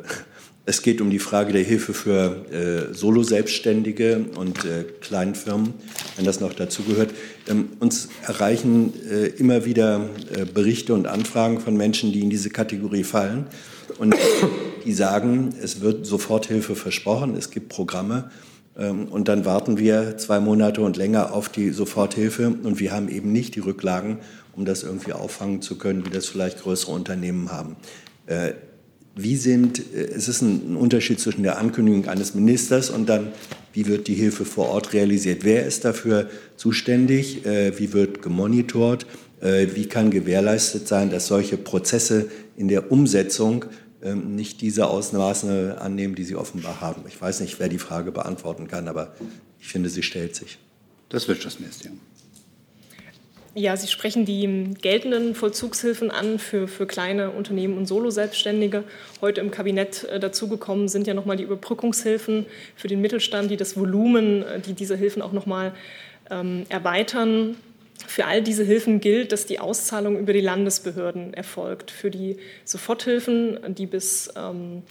Es geht um die Frage der Hilfe für äh, Solo-Selbstständige und äh, Kleinfirmen, wenn das noch dazu gehört. Ähm, uns erreichen äh, immer wieder äh, Berichte und Anfragen von Menschen, die in diese Kategorie fallen und die sagen, es wird Soforthilfe versprochen, es gibt Programme ähm, und dann warten wir zwei Monate und länger auf die Soforthilfe und wir haben eben nicht die Rücklagen, um das irgendwie auffangen zu können, wie das vielleicht größere Unternehmen haben. Äh, wie sind, äh, es ist ein Unterschied zwischen der Ankündigung eines Ministers und dann, wie wird die Hilfe vor Ort realisiert? Wer ist dafür zuständig? Äh, wie wird gemonitort? Wie kann gewährleistet sein, dass solche Prozesse in der Umsetzung nicht diese Ausmaße annehmen, die sie offenbar haben? Ich weiß nicht, wer die Frage beantworten kann, aber ich finde, sie stellt sich. Das Wirtschaftsministerium. Ja, Sie sprechen die geltenden Vollzugshilfen an für, für kleine Unternehmen und Solo-Selbstständige. Heute im Kabinett äh, dazugekommen sind ja nochmal die Überbrückungshilfen für den Mittelstand, die das Volumen, äh, die diese Hilfen auch nochmal ähm, erweitern. Für all diese Hilfen gilt, dass die Auszahlung über die Landesbehörden erfolgt. Für die Soforthilfen, die bis ähm,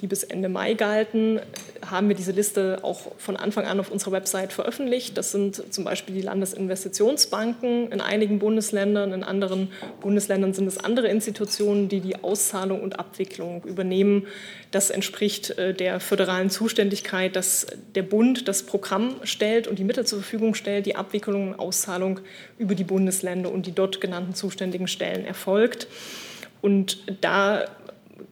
die bis Ende Mai galten, haben wir diese Liste auch von Anfang an auf unserer Website veröffentlicht. Das sind zum Beispiel die Landesinvestitionsbanken in einigen Bundesländern, in anderen Bundesländern sind es andere Institutionen, die die Auszahlung und Abwicklung übernehmen. Das entspricht äh, der föderalen Zuständigkeit, dass der Bund das Programm stellt und die Mittel zur Verfügung stellt, die Abwicklung und Auszahlung über die Bundesländer und die dort genannten zuständigen Stellen erfolgt. Und da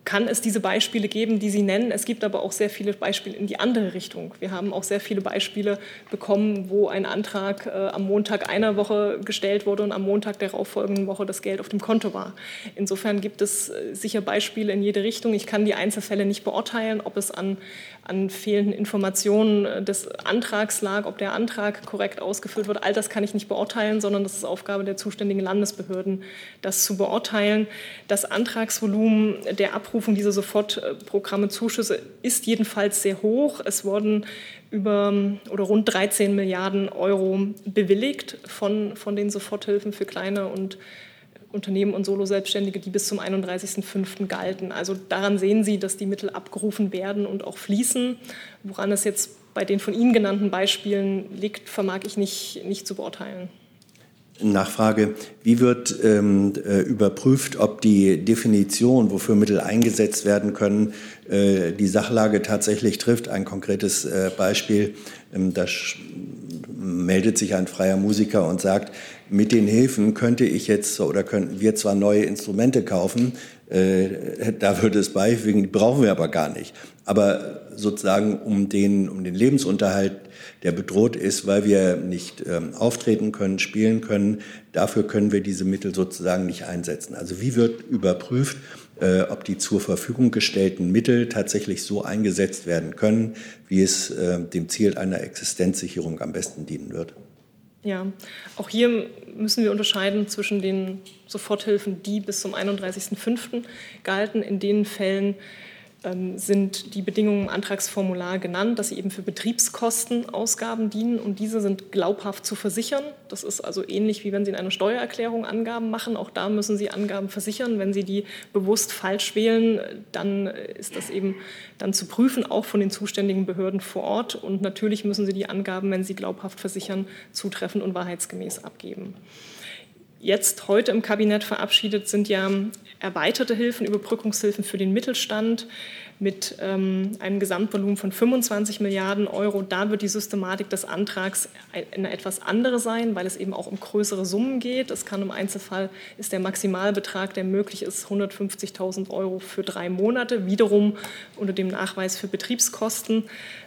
kann es diese Beispiele geben, die Sie nennen. Es gibt aber auch sehr viele Beispiele in die andere Richtung. Wir haben auch sehr viele Beispiele bekommen, wo ein Antrag äh, am Montag einer Woche gestellt wurde und am Montag der darauffolgenden Woche das Geld auf dem Konto war. Insofern gibt es äh, sicher Beispiele in jede Richtung. Ich kann die Einzelfälle nicht beurteilen, ob es an, an fehlenden Informationen äh, des Antrags lag, ob der Antrag korrekt ausgefüllt wird. All das kann ich nicht beurteilen, sondern das ist Aufgabe der zuständigen Landesbehörden, das zu beurteilen. Das Antragsvolumen der Abrufung dieser Sofortprogramme, Zuschüsse ist jedenfalls sehr hoch. Es wurden über oder rund 13 Milliarden Euro bewilligt von, von den Soforthilfen für kleine und Unternehmen und Solo-Selbstständige, die bis zum 31.05. galten. Also daran sehen Sie, dass die Mittel abgerufen werden und auch fließen. Woran es jetzt bei den von Ihnen genannten Beispielen liegt, vermag ich nicht, nicht zu beurteilen. Nachfrage, wie wird ähm, äh, überprüft, ob die Definition, wofür Mittel eingesetzt werden können, äh, die Sachlage tatsächlich trifft? Ein konkretes äh, Beispiel, ähm, da meldet sich ein freier Musiker und sagt, mit den Hilfen könnte ich jetzt oder könnten wir zwar neue Instrumente kaufen, äh, da würde es beifügen, die brauchen wir aber gar nicht. Aber sozusagen um den, um den Lebensunterhalt, der bedroht ist, weil wir nicht ähm, auftreten können, spielen können, dafür können wir diese Mittel sozusagen nicht einsetzen. Also wie wird überprüft, äh, ob die zur Verfügung gestellten Mittel tatsächlich so eingesetzt werden können, wie es äh, dem Ziel einer Existenzsicherung am besten dienen wird? Ja, auch hier müssen wir unterscheiden zwischen den Soforthilfen, die bis zum 31.05. galten, in den Fällen, sind die Bedingungen im Antragsformular genannt, dass sie eben für Betriebskostenausgaben dienen und diese sind glaubhaft zu versichern. Das ist also ähnlich wie wenn Sie in einer Steuererklärung Angaben machen. Auch da müssen Sie Angaben versichern. Wenn Sie die bewusst falsch wählen, dann ist das eben dann zu prüfen, auch von den zuständigen Behörden vor Ort. Und natürlich müssen Sie die Angaben, wenn Sie glaubhaft versichern, zutreffend und wahrheitsgemäß abgeben jetzt heute im Kabinett verabschiedet, sind ja erweiterte Hilfen, Überbrückungshilfen für den Mittelstand mit ähm, einem Gesamtvolumen von 25 Milliarden Euro. Da wird die Systematik des Antrags eine etwas andere sein, weil es eben auch um größere Summen geht. Es kann im Einzelfall ist der Maximalbetrag, der möglich ist, 150.000 Euro für drei Monate, wiederum unter dem Nachweis für Betriebskosten,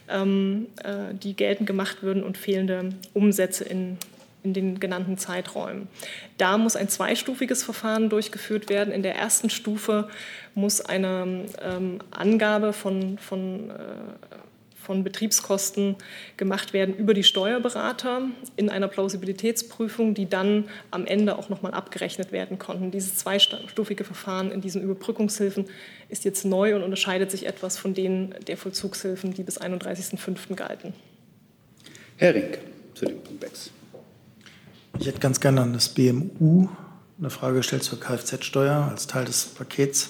ähm, äh, die geltend gemacht würden und fehlende Umsätze in in den genannten Zeiträumen. Da muss ein zweistufiges Verfahren durchgeführt werden. In der ersten Stufe muss eine ähm, Angabe von, von, äh, von Betriebskosten gemacht werden über die Steuerberater in einer Plausibilitätsprüfung, die dann am Ende auch nochmal abgerechnet werden konnten. Dieses zweistufige Verfahren in diesen Überbrückungshilfen ist jetzt neu und unterscheidet sich etwas von denen der Vollzugshilfen, die bis 31.05. galten. Herr Rink zu dem Komplex. Ich hätte ganz gerne an das BMU eine Frage gestellt zur Kfz-Steuer als Teil des Pakets.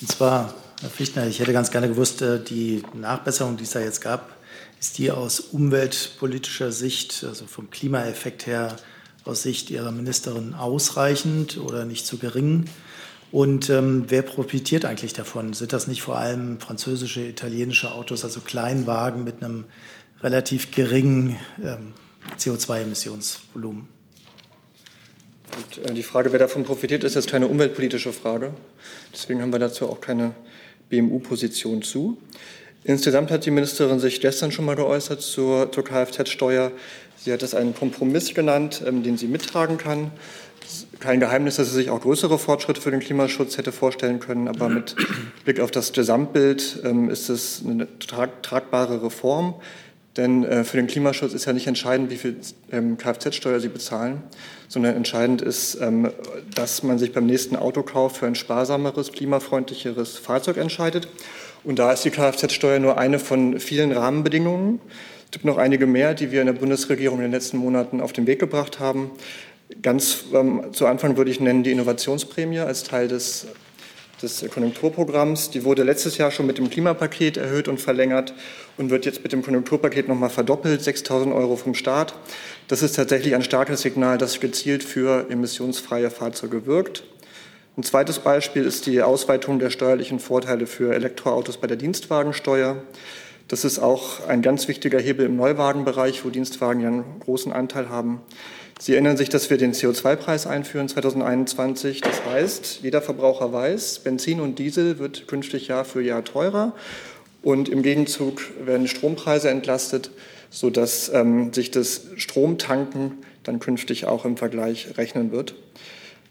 Und zwar, Herr Fichtner, ich hätte ganz gerne gewusst, äh, die Nachbesserung, die es da jetzt gab, ist die aus umweltpolitischer Sicht, also vom Klimaeffekt her, aus Sicht Ihrer Ministerin ausreichend oder nicht zu gering? Und ähm, wer profitiert eigentlich davon? Sind das nicht vor allem französische, italienische Autos, also Kleinwagen mit einem relativ geringen ähm, CO2-Emissionsvolumen? Und, äh, die Frage, wer davon profitiert, ist jetzt keine umweltpolitische Frage. Deswegen haben wir dazu auch keine BMU-Position zu. Insgesamt hat die Ministerin sich gestern schon mal geäußert zur, zur Kfz-Steuer. Sie hat es einen Kompromiss genannt, ähm, den sie mittragen kann. Kein Geheimnis, dass sie sich auch größere Fortschritte für den Klimaschutz hätte vorstellen können, aber mit Blick auf das Gesamtbild ähm, ist es eine trag tragbare Reform. Denn äh, für den Klimaschutz ist ja nicht entscheidend, wie viel ähm, Kfz-Steuer Sie bezahlen, sondern entscheidend ist, dass man sich beim nächsten Autokauf für ein sparsameres, klimafreundlicheres Fahrzeug entscheidet. Und da ist die Kfz-Steuer nur eine von vielen Rahmenbedingungen. Es gibt noch einige mehr, die wir in der Bundesregierung in den letzten Monaten auf den Weg gebracht haben. Ganz ähm, zu Anfang würde ich nennen die Innovationsprämie als Teil des, des Konjunkturprogramms. Die wurde letztes Jahr schon mit dem Klimapaket erhöht und verlängert und wird jetzt mit dem Konjunkturpaket nochmal verdoppelt, 6.000 Euro vom Staat. Das ist tatsächlich ein starkes Signal, das gezielt für emissionsfreie Fahrzeuge wirkt. Ein zweites Beispiel ist die Ausweitung der steuerlichen Vorteile für Elektroautos bei der Dienstwagensteuer. Das ist auch ein ganz wichtiger Hebel im Neuwagenbereich, wo Dienstwagen ja einen großen Anteil haben. Sie erinnern sich, dass wir den CO2-Preis einführen 2021. Das heißt, jeder Verbraucher weiß, Benzin und Diesel wird künftig Jahr für Jahr teurer. Und im Gegenzug werden Strompreise entlastet, sodass ähm, sich das Stromtanken dann künftig auch im Vergleich rechnen wird.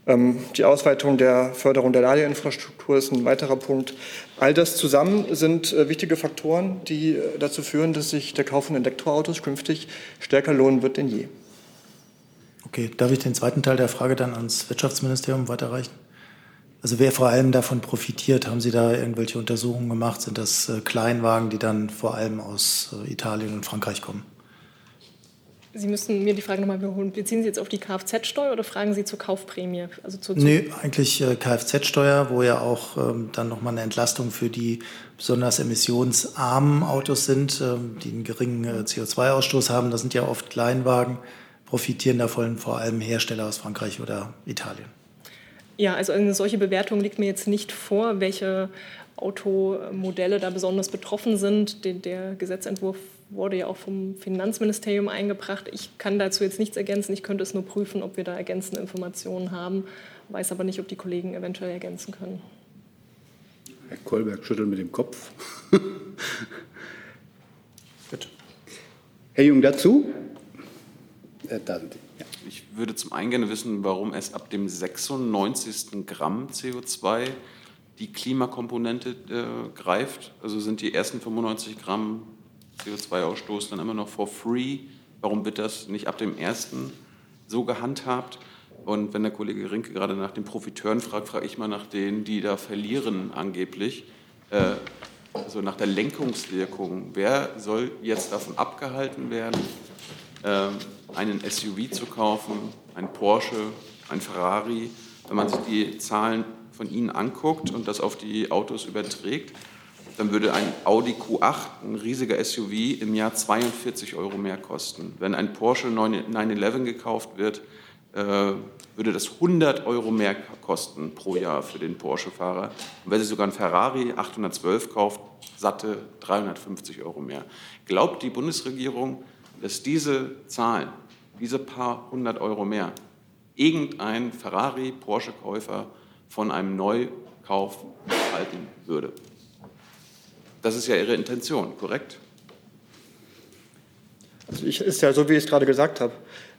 Ähm, die Ausweitung der Förderung der Ladeinfrastruktur ist ein weiterer Punkt. All das zusammen sind äh, wichtige Faktoren, die äh, dazu führen, dass sich der Kauf von Elektroautos künftig stärker lohnen wird denn je. Okay, darf ich den zweiten Teil der Frage dann ans Wirtschaftsministerium weiterreichen? Also wer vor allem davon profitiert, haben Sie da irgendwelche Untersuchungen gemacht? Sind das äh, Kleinwagen, die dann vor allem aus Italien und Frankreich kommen? Sie müssen mir die Frage nochmal wiederholen. Beziehen Sie jetzt auf die Kfz-Steuer oder fragen Sie zur Kaufprämie? Also zur, nee, eigentlich äh, Kfz-Steuer, wo ja auch ähm, dann nochmal eine Entlastung für die besonders emissionsarmen Autos sind, ähm, die einen geringen äh, CO2-Ausstoß haben. Das sind ja oft Kleinwagen profitieren davon vor allem Hersteller aus Frankreich oder Italien? Ja, also eine solche Bewertung liegt mir jetzt nicht vor, welche Automodelle da besonders betroffen sind. Der Gesetzentwurf wurde ja auch vom Finanzministerium eingebracht. Ich kann dazu jetzt nichts ergänzen. Ich könnte es nur prüfen, ob wir da ergänzende Informationen haben, weiß aber nicht, ob die Kollegen eventuell ergänzen können. Herr Kolberg schüttelt mit dem Kopf. Herr Jung dazu? Äh, da sind Ja. Ich würde zum einen gerne wissen, warum es ab dem 96. Gramm CO2 die Klimakomponente äh, greift. Also sind die ersten 95 Gramm CO2-Ausstoß dann immer noch for free? Warum wird das nicht ab dem ersten so gehandhabt? Und wenn der Kollege Rinke gerade nach den Profiteuren fragt, frage ich mal nach denen, die da verlieren angeblich. Äh, also nach der Lenkungswirkung. Wer soll jetzt davon abgehalten werden, ähm, einen SUV zu kaufen, ein Porsche, ein Ferrari. Wenn man sich die Zahlen von Ihnen anguckt und das auf die Autos überträgt, dann würde ein Audi Q8, ein riesiger SUV, im Jahr 42 Euro mehr kosten. Wenn ein Porsche 911 gekauft wird, äh, würde das 100 Euro mehr kosten pro Jahr für den Porsche-Fahrer. Und wenn Sie sogar ein Ferrari 812 kauft, satte 350 Euro mehr. Glaubt die Bundesregierung, dass diese Zahlen, diese paar hundert Euro mehr, irgendein Ferrari, Porsche-Käufer von einem Neukauf halten würde. Das ist ja Ihre Intention, korrekt? Also ich, ist ja so, wie ich es gerade gesagt habe.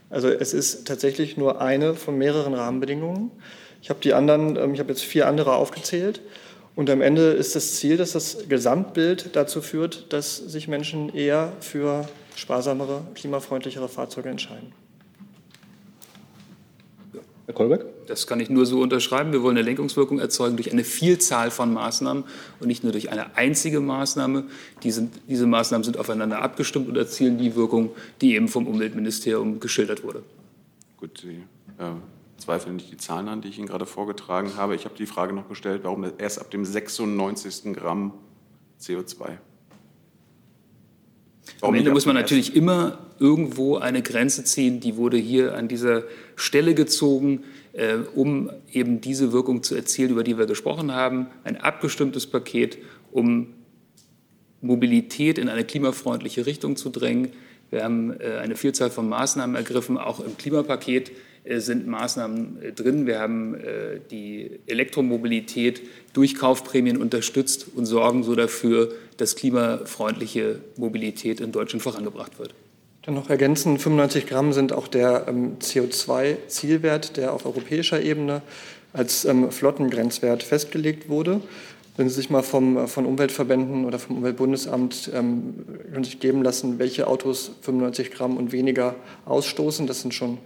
Also es ist tatsächlich nur eine von mehreren Rahmenbedingungen. Ich habe die anderen, ähm, ich habe jetzt vier andere aufgezählt. Und am Ende ist das Ziel, dass das Gesamtbild dazu führt, dass sich Menschen eher für sparsamere, klimafreundlichere Fahrzeuge entscheiden. Herr Kolberg? Das kann ich nur so unterschreiben. Wir wollen eine Lenkungswirkung erzeugen durch eine Vielzahl von Maßnahmen und nicht nur durch eine einzige Maßnahme. Diese, diese Maßnahmen sind aufeinander abgestimmt und erzielen die Wirkung, die eben vom Umweltministerium geschildert wurde. Gut, Sie äh, zweifle nicht die Zahlen an, die ich Ihnen gerade vorgetragen habe. Ich habe die Frage noch gestellt, warum erst ab dem 96. Gramm CO2? Am Ende muss man natürlich immer irgendwo eine Grenze ziehen. Die wurde hier an dieser Stelle gezogen, äh, um eben diese Wirkung zu erzielen, über die wir gesprochen haben. Ein abgestimmtes Paket, um Mobilität in eine klimafreundliche Richtung zu drängen. Wir haben äh, eine Vielzahl von Maßnahmen ergriffen, auch im Klimapaket äh, sind Maßnahmen äh, drin. Wir haben die Elektromobilität durch Kaufprämien unterstützt und sorgen so dafür, dass klimafreundliche Mobilität in Deutschland vorangebracht wird. Dann noch ergänzen, 95 Gramm sind auch der ähm, CO2-Zielwert, der auf europäischer Ebene als ähm, Flottengrenzwert festgelegt wurde. Wenn Sie sich mal vom, von Umweltverbänden oder vom Umweltbundesamt ähm, sich geben lassen, welche Autos 95 Gramm und weniger ausstoßen, das sind schon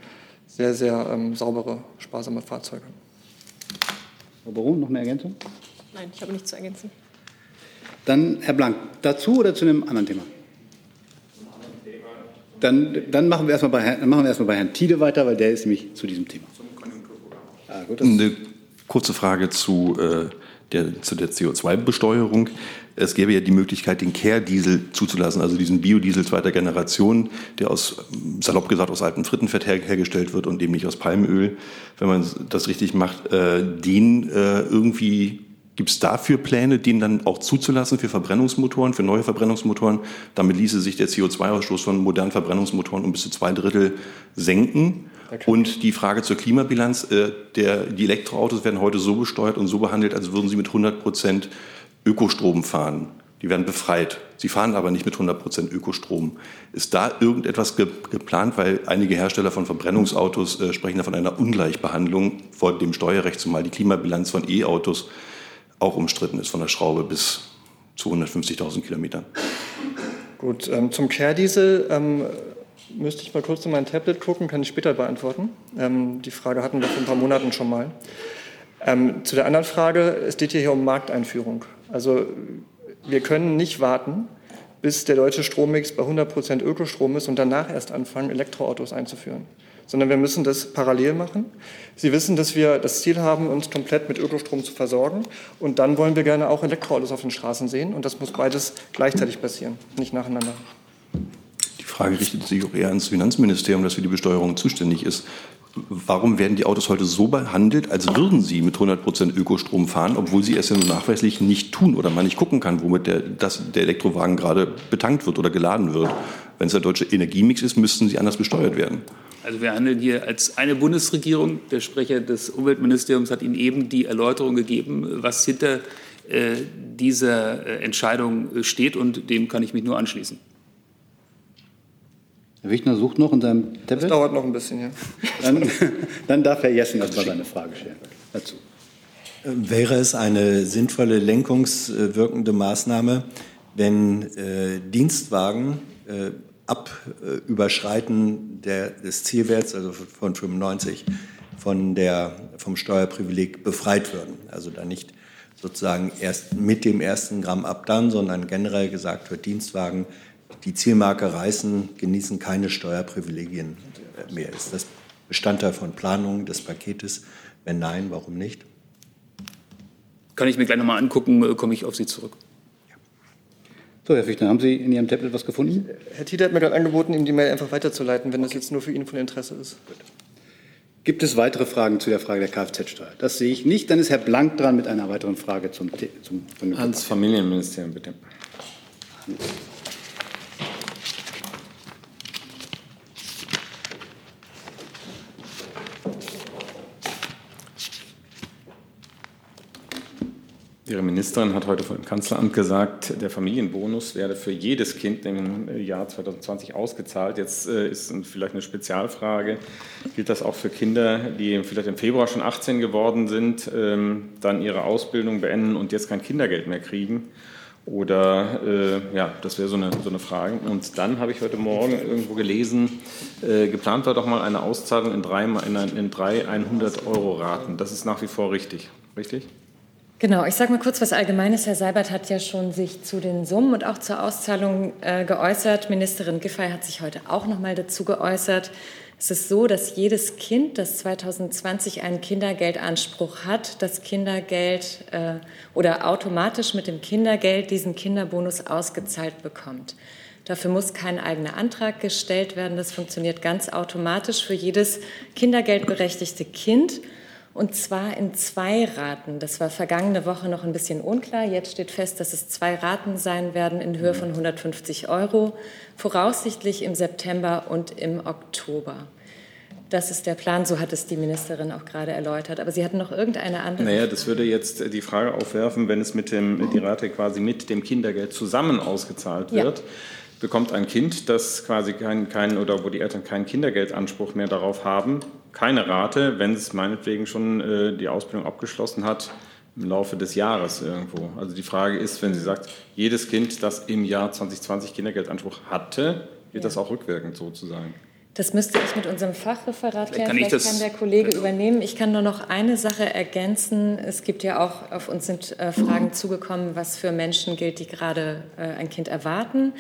sehr, sehr ähm, saubere, sparsame Fahrzeuge. Frau Baron, noch eine Ergänzung? Nein, ich habe nichts zu ergänzen. Dann Herr Blank, dazu oder zu einem anderen Thema? Dann, dann, machen wir erstmal bei, Herrn, dann machen wir erstmal bei Herrn Tiede weiter, weil der ist nämlich zu diesem Thema. Ah, gut, Eine kurze Frage zu äh, der, zu der CO2-Besteuerung. Es gäbe ja die Möglichkeit, den Care-Diesel zuzulassen, also diesen Biodiesel zweiter Generation, der aus, salopp gesagt, aus altem Frittenfett her, hergestellt wird und dem nicht aus Palmöl, wenn man das richtig macht, äh, den äh, irgendwie Gibt es dafür Pläne, den dann auch zuzulassen für Verbrennungsmotoren, für neue Verbrennungsmotoren? Damit ließe sich der CO2-Ausstoß von modernen Verbrennungsmotoren um bis zu zwei Drittel senken. Und die Frage zur Klimabilanz, äh, der, die Elektroautos werden heute so besteuert und so behandelt, als würden sie mit 100 Prozent Ökostrom fahren. Die werden befreit. Sie fahren aber nicht mit 100 Prozent Ökostrom. Ist da irgendetwas ge geplant? Weil einige Hersteller von Verbrennungsautos äh, sprechen da von einer Ungleichbehandlung vor dem Steuerrecht, zumal die Klimabilanz von E-Autos auch umstritten ist, von der Schraube bis zu 150.000 Kilometern. Gut, ähm, zum Care-Diesel ähm, müsste ich mal kurz in mein Tablet gucken, kann ich später beantworten. Ähm, die Frage hatten wir vor ein paar Monaten schon mal. Ähm, zu der anderen Frage, es geht hier um Markteinführung. Also wir können nicht warten, bis der deutsche Strommix bei 100 Prozent Ökostrom ist und danach erst anfangen, Elektroautos einzuführen. Sondern wir müssen das parallel machen. Sie wissen, dass wir das Ziel haben, uns komplett mit Ökostrom zu versorgen. Und dann wollen wir gerne auch Elektroautos auf den Straßen sehen. Und das muss beides gleichzeitig passieren, nicht nacheinander. Frage richtet sich auch eher ans Finanzministerium, das für die Besteuerung zuständig ist. Warum werden die Autos heute so behandelt, als würden sie mit 100 Prozent Ökostrom fahren, obwohl sie es ja nachweislich nicht tun oder man nicht gucken kann, womit der, das, der Elektrowagen gerade betankt wird oder geladen wird? Wenn es der deutsche Energiemix ist, müssten sie anders besteuert werden. Also wir handeln hier als eine Bundesregierung. Der Sprecher des Umweltministeriums hat Ihnen eben die Erläuterung gegeben, was hinter äh, dieser äh, Entscheidung steht und dem kann ich mich nur anschließen. Herr Wichner sucht noch in seinem Tablet. Das dauert noch ein bisschen, ja. Dann, dann darf Herr Jessen erstmal seine Frage stellen dazu. Wäre es eine sinnvolle lenkungswirkende Maßnahme, wenn äh, Dienstwagen äh, ab äh, des Zielwerts, also von 95, von der, vom Steuerprivileg befreit würden? Also da nicht sozusagen erst mit dem ersten Gramm ab dann, sondern generell gesagt wird, Dienstwagen die Zielmarke reißen, genießen keine Steuerprivilegien mehr. Ist das Bestandteil von Planungen des Paketes? Wenn nein, warum nicht? Kann ich mir gleich nochmal angucken, äh, komme ich auf Sie zurück. So, Herr Fichtner, haben Sie in Ihrem Tablet was gefunden? Herr Tieter hat mir gerade angeboten, Ihnen die Mail einfach weiterzuleiten, wenn das jetzt nur für ihn von Interesse ist. Gut. Gibt es weitere Fragen zu der Frage der Kfz-Steuer? Das sehe ich nicht. Dann ist Herr Blank dran mit einer weiteren Frage zum, zum, zum Ans Familienministerium, bitte. Hans. Ihre Ministerin hat heute vor dem Kanzleramt gesagt, der Familienbonus werde für jedes Kind im Jahr 2020 ausgezahlt. Jetzt äh, ist vielleicht eine Spezialfrage. Gilt das auch für Kinder, die vielleicht im Februar schon 18 geworden sind, ähm, dann ihre Ausbildung beenden und jetzt kein Kindergeld mehr kriegen? Oder äh, ja, das wäre so eine, so eine Frage. Und dann habe ich heute Morgen irgendwo gelesen, äh, geplant war doch mal eine Auszahlung in drei, in, in drei 100-Euro-Raten. Das ist nach wie vor richtig, richtig? Genau, ich sage mal kurz was Allgemeines. Herr Seibert hat ja schon sich zu den Summen und auch zur Auszahlung äh, geäußert. Ministerin Giffey hat sich heute auch noch mal dazu geäußert. Es ist so, dass jedes Kind, das 2020 einen Kindergeldanspruch hat, das Kindergeld äh, oder automatisch mit dem Kindergeld diesen Kinderbonus ausgezahlt bekommt. Dafür muss kein eigener Antrag gestellt werden. Das funktioniert ganz automatisch für jedes kindergeldberechtigte Kind. Und zwar in zwei Raten. Das war vergangene Woche noch ein bisschen unklar. Jetzt steht fest, dass es zwei Raten sein werden in Höhe von 150 Euro, voraussichtlich im September und im Oktober. Das ist der Plan, so hat es die Ministerin auch gerade erläutert. Aber Sie hatten noch irgendeine andere. Naja, das würde jetzt die Frage aufwerfen, wenn es mit dem, die Rate quasi mit dem Kindergeld zusammen ausgezahlt wird. Ja bekommt ein Kind, das quasi keinen kein, oder wo die Eltern keinen Kindergeldanspruch mehr darauf haben, keine Rate, wenn es meinetwegen schon äh, die Ausbildung abgeschlossen hat im Laufe des Jahres irgendwo. Also die Frage ist, wenn sie sagt, jedes Kind, das im Jahr 2020 Kindergeldanspruch hatte, wird ja. das auch rückwirkend sozusagen. Das müsste ich mit unserem Fachreferat klären. Vielleicht, kann, Vielleicht kann der Kollege genau. übernehmen. Ich kann nur noch eine Sache ergänzen. Es gibt ja auch, auf uns sind äh, Fragen zugekommen, was für Menschen gilt, die gerade äh, ein Kind erwarten.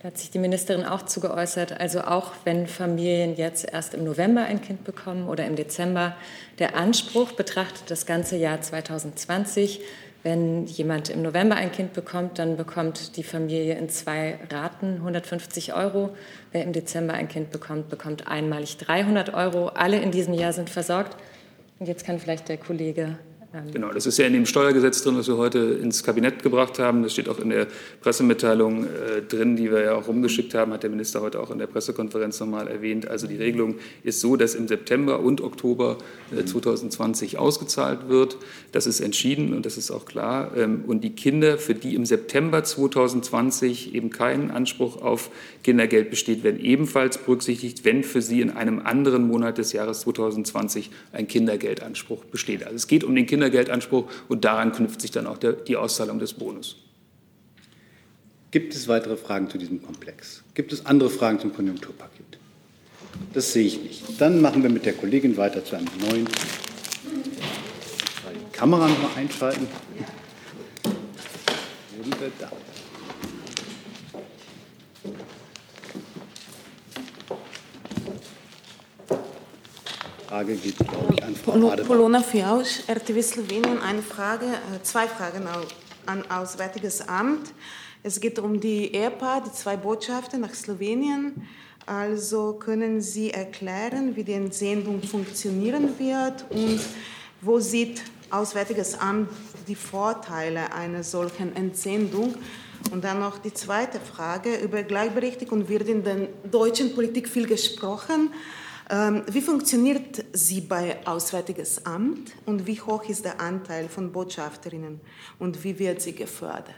Da hat sich die Ministerin auch zu geäußert. Also auch wenn Familien jetzt erst im November ein Kind bekommen oder im Dezember, der Anspruch betrachtet das ganze Jahr 2020. Wenn jemand im November ein Kind bekommt, dann bekommt die Familie in zwei Raten 150 Euro. Wer im Dezember ein Kind bekommt, bekommt einmalig 300 Euro. Alle in diesem Jahr sind versorgt. Und jetzt kann vielleicht der Kollege genau, das ist ja in dem Steuergesetz drin, was wir heute ins Kabinett gebracht haben. Das steht auch in der Pressemitteilung äh, drin, die wir ja auch rumgeschickt haben, hat der Minister heute auch in der Pressekonferenz nochmal erwähnt. Also die Regelung ist so, dass im September und Oktober äh, 2020 ausgezahlt wird. Das ist entschieden und das ist auch klar. Ähm, und die Kinder, für die im September 2020 eben kein Anspruch auf Kindergeld besteht, werden ebenfalls berücksichtigt, wenn für sie in einem anderen Monat des Jahres 2020 ein Kindergeldanspruch besteht. Also es geht um den Kinder Kindergeldanspruch und daran knüpft sich dann auch der, die Auszahlung des Bonus. Gibt es weitere Fragen zu diesem Komplex? Gibt es andere Fragen zum Konjunkturpaket? Das sehe ich nicht. Dann machen wir mit der Kollegin weiter zu einem neuen. Die Kamera noch mal einschalten. Sind wir da? Frage geht, glaube ich, an Frau Adebar. Polona Fiausch, RTV Slowenien. Eine Frage, äh, zwei Fragen an Auswärtiges Amt. Es geht um die Ehepaar, die zwei Botschafter nach Slowenien. Also können Sie erklären, wie die Entsendung funktionieren wird und wo sieht Auswärtiges Amt die Vorteile einer solchen Entsendung? Und dann noch die zweite Frage. Über Gleichberechtigung wird in der deutschen Politik viel gesprochen. Ähm, wie funktioniert sie bei Auswärtiges Amt und wie hoch ist der Anteil von Botschafterinnen und wie wird sie gefördert?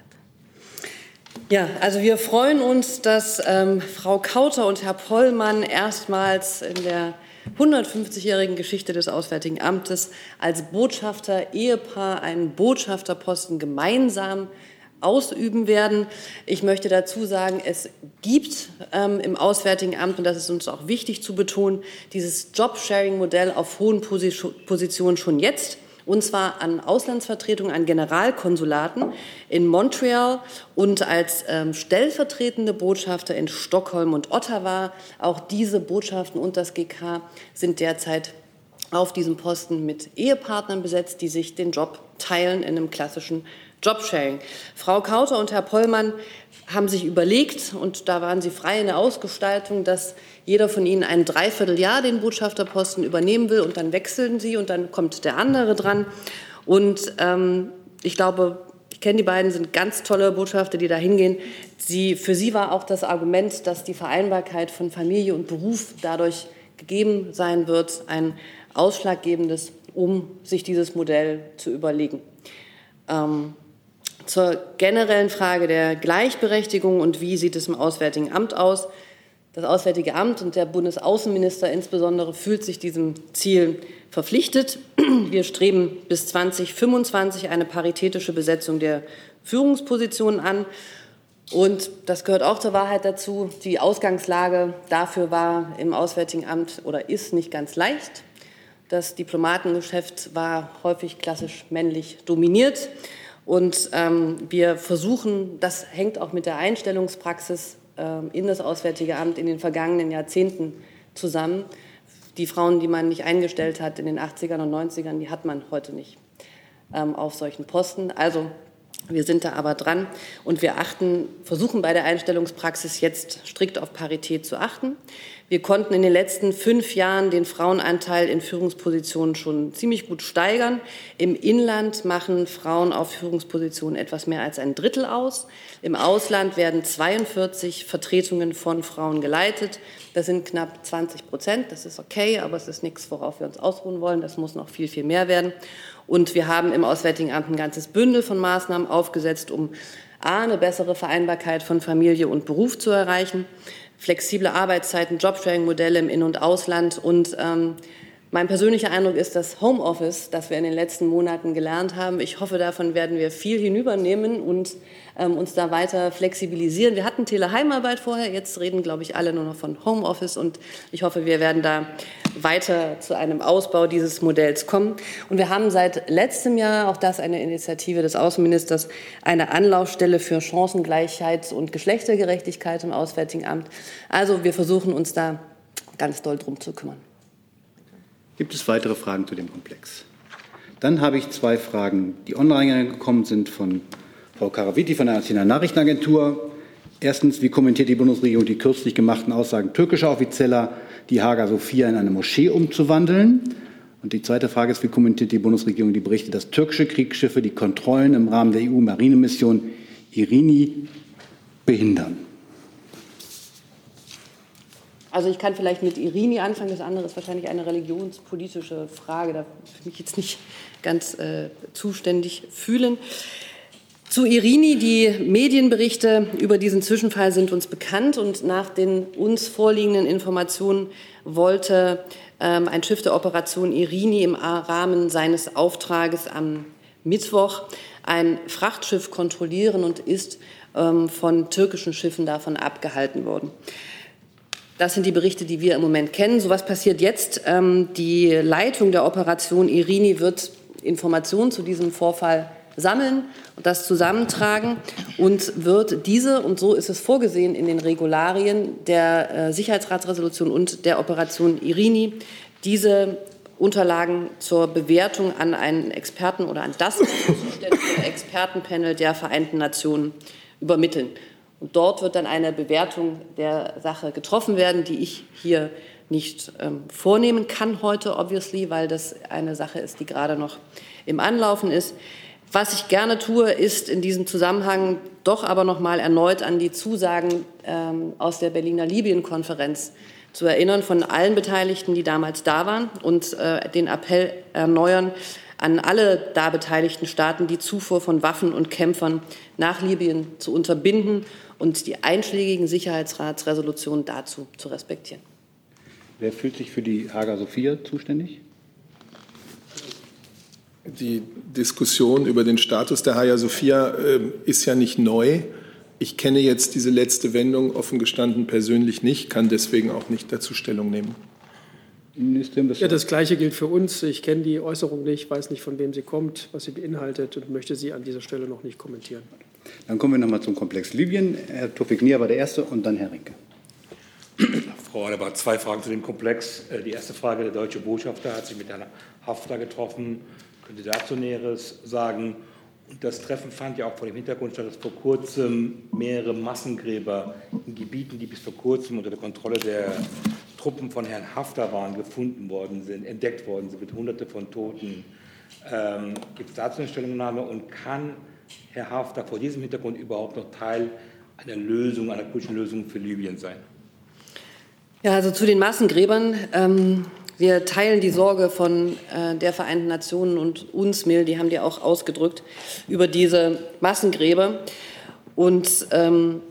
Ja, also wir freuen uns, dass ähm, Frau Kauter und Herr Pollmann erstmals in der 150-jährigen Geschichte des Auswärtigen Amtes als Botschafter Ehepaar einen Botschafterposten gemeinsam ausüben werden. Ich möchte dazu sagen, es gibt ähm, im Auswärtigen Amt, und das ist uns auch wichtig zu betonen, dieses Jobsharing-Modell auf hohen Positionen schon jetzt. Und zwar an Auslandsvertretungen, an Generalkonsulaten in Montreal und als ähm, stellvertretende Botschafter in Stockholm und Ottawa. Auch diese Botschaften und das GK sind derzeit auf diesem Posten mit Ehepartnern besetzt, die sich den Job teilen in einem klassischen Jobsharing. Frau Kauter und Herr Pollmann haben sich überlegt, und da waren sie frei in der Ausgestaltung, dass jeder von ihnen ein Dreivierteljahr den Botschafterposten übernehmen will und dann wechseln sie und dann kommt der andere dran. Und ähm, ich glaube, ich kenne die beiden, sind ganz tolle Botschafter, die da hingehen. Sie, für sie war auch das Argument, dass die Vereinbarkeit von Familie und Beruf dadurch gegeben sein wird, ein ausschlaggebendes, um sich dieses Modell zu überlegen. Ähm, zur generellen Frage der Gleichberechtigung und wie sieht es im Auswärtigen Amt aus. Das Auswärtige Amt und der Bundesaußenminister insbesondere fühlt sich diesem Ziel verpflichtet. Wir streben bis 2025 eine paritätische Besetzung der Führungspositionen an. Und das gehört auch zur Wahrheit dazu. Die Ausgangslage dafür war im Auswärtigen Amt oder ist nicht ganz leicht. Das Diplomatengeschäft war häufig klassisch männlich dominiert. Und ähm, wir versuchen, das hängt auch mit der Einstellungspraxis ähm, in das Auswärtige Amt in den vergangenen Jahrzehnten zusammen. Die Frauen, die man nicht eingestellt hat in den 80ern und 90ern, die hat man heute nicht ähm, auf solchen Posten. Also wir sind da aber dran und wir achten, versuchen bei der Einstellungspraxis jetzt strikt auf Parität zu achten. Wir konnten in den letzten fünf Jahren den Frauenanteil in Führungspositionen schon ziemlich gut steigern. Im Inland machen Frauen auf Führungspositionen etwas mehr als ein Drittel aus. Im Ausland werden 42 Vertretungen von Frauen geleitet. Das sind knapp 20 Prozent. Das ist okay, aber es ist nichts, worauf wir uns ausruhen wollen. Das muss noch viel, viel mehr werden. Und wir haben im Auswärtigen Amt ein ganzes Bündel von Maßnahmen aufgesetzt, um A, eine bessere Vereinbarkeit von Familie und Beruf zu erreichen, flexible Arbeitszeiten, Jobsharing-Modelle im In- und Ausland. Und ähm, mein persönlicher Eindruck ist, dass Homeoffice, das wir in den letzten Monaten gelernt haben, ich hoffe, davon werden wir viel hinübernehmen und ähm, uns da weiter flexibilisieren. Wir hatten Teleheimarbeit vorher, jetzt reden, glaube ich, alle nur noch von Homeoffice und ich hoffe, wir werden da weiter zu einem Ausbau dieses Modells kommen. Und wir haben seit letztem Jahr, auch das eine Initiative des Außenministers, eine Anlaufstelle für Chancengleichheit und Geschlechtergerechtigkeit im Auswärtigen Amt. Also wir versuchen uns da ganz doll drum zu kümmern. Gibt es weitere Fragen zu dem Komplex? Dann habe ich zwei Fragen, die online gekommen sind von Frau Karaviti von der Nationalen Nachrichtenagentur. Erstens, wie kommentiert die Bundesregierung die kürzlich gemachten Aussagen türkischer Offizieller, die Haga Sophia in eine Moschee umzuwandeln? Und die zweite Frage ist, wie kommentiert die Bundesregierung die Berichte, dass türkische Kriegsschiffe die Kontrollen im Rahmen der EU-Marinemission Irini behindern? Also ich kann vielleicht mit Irini anfangen, das andere ist wahrscheinlich eine religionspolitische Frage, da bin ich jetzt nicht ganz äh, zuständig fühlen. Zu Irini, die Medienberichte über diesen Zwischenfall sind uns bekannt und nach den uns vorliegenden Informationen wollte ähm, ein Schiff der Operation Irini im Rahmen seines Auftrages am Mittwoch ein Frachtschiff kontrollieren und ist ähm, von türkischen Schiffen davon abgehalten worden. Das sind die Berichte, die wir im Moment kennen. So was passiert jetzt. Ähm, die Leitung der Operation Irini wird Informationen zu diesem Vorfall sammeln und das zusammentragen und wird diese, und so ist es vorgesehen in den Regularien der äh, Sicherheitsratsresolution und der Operation Irini, diese Unterlagen zur Bewertung an einen Experten oder an das zuständige Expertenpanel der Vereinten Nationen übermitteln. Und dort wird dann eine Bewertung der Sache getroffen werden, die ich hier nicht ähm, vornehmen kann heute, obviously, weil das eine Sache ist, die gerade noch im Anlaufen ist. Was ich gerne tue, ist in diesem Zusammenhang doch aber noch mal erneut an die Zusagen ähm, aus der Berliner Libyen-Konferenz zu erinnern von allen Beteiligten, die damals da waren und äh, den Appell erneuern an alle da beteiligten Staaten, die Zufuhr von Waffen und Kämpfern nach Libyen zu unterbinden und die einschlägigen Sicherheitsratsresolutionen dazu zu respektieren. Wer fühlt sich für die Hager Sophia zuständig? Die Diskussion über den Status der Hagia Sophia äh, ist ja nicht neu. Ich kenne jetzt diese letzte Wendung offen gestanden persönlich nicht, kann deswegen auch nicht dazu Stellung nehmen. Ja, das Gleiche gilt für uns. Ich kenne die Äußerung nicht, weiß nicht, von wem sie kommt, was sie beinhaltet und möchte sie an dieser Stelle noch nicht kommentieren. Dann kommen wir noch mal zum Komplex Libyen. Herr Tofik Nier war der Erste und dann Herr Rinke. Frau Adebar, zwei Fragen zu dem Komplex. Äh, die erste Frage, der deutsche Botschafter hat sich mit Herrn Haftar getroffen. Können Sie dazu Näheres sagen? Und das Treffen fand ja auch vor dem Hintergrund statt, dass vor kurzem mehrere Massengräber in Gebieten, die bis vor kurzem unter der Kontrolle der Truppen von Herrn Haftar waren, gefunden worden sind, entdeckt worden sind mit Hunderte von Toten. Ähm, Gibt es dazu eine Stellungnahme und kann Herr Haftar vor diesem Hintergrund überhaupt noch Teil einer Lösung, einer politischen Lösung für Libyen sein? Ja, also zu den Massengräbern. Ähm, wir teilen die Sorge von äh, der Vereinten Nationen und uns, Mill, die haben die auch ausgedrückt, über diese Massengräber. Und ähm,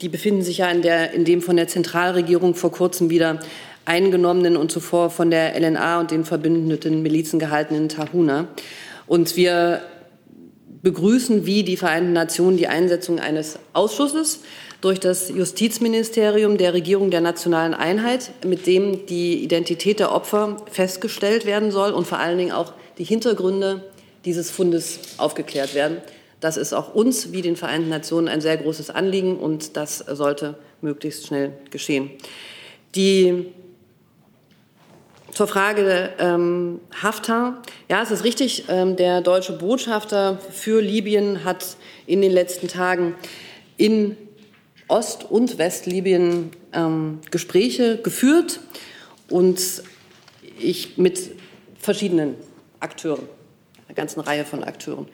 die befinden sich ja in, der, in dem von der Zentralregierung vor kurzem wieder eingenommenen und zuvor von der LNA und den verbündeten Milizen gehaltenen Tahuna. Und wir begrüßen wie die Vereinten Nationen die Einsetzung eines Ausschusses durch das Justizministerium der Regierung der nationalen Einheit, mit dem die Identität der Opfer festgestellt werden soll und vor allen Dingen auch die Hintergründe dieses Fundes aufgeklärt werden. Das ist auch uns wie den Vereinten Nationen ein sehr großes Anliegen und das sollte möglichst schnell geschehen. Die zur Frage ähm, Haftar. Ja, es ist richtig, ähm, der deutsche Botschafter für Libyen hat in den letzten Tagen in Ost- und Westlibyen ähm, Gespräche geführt und ich mit verschiedenen Akteuren, einer ganzen Reihe von Akteuren.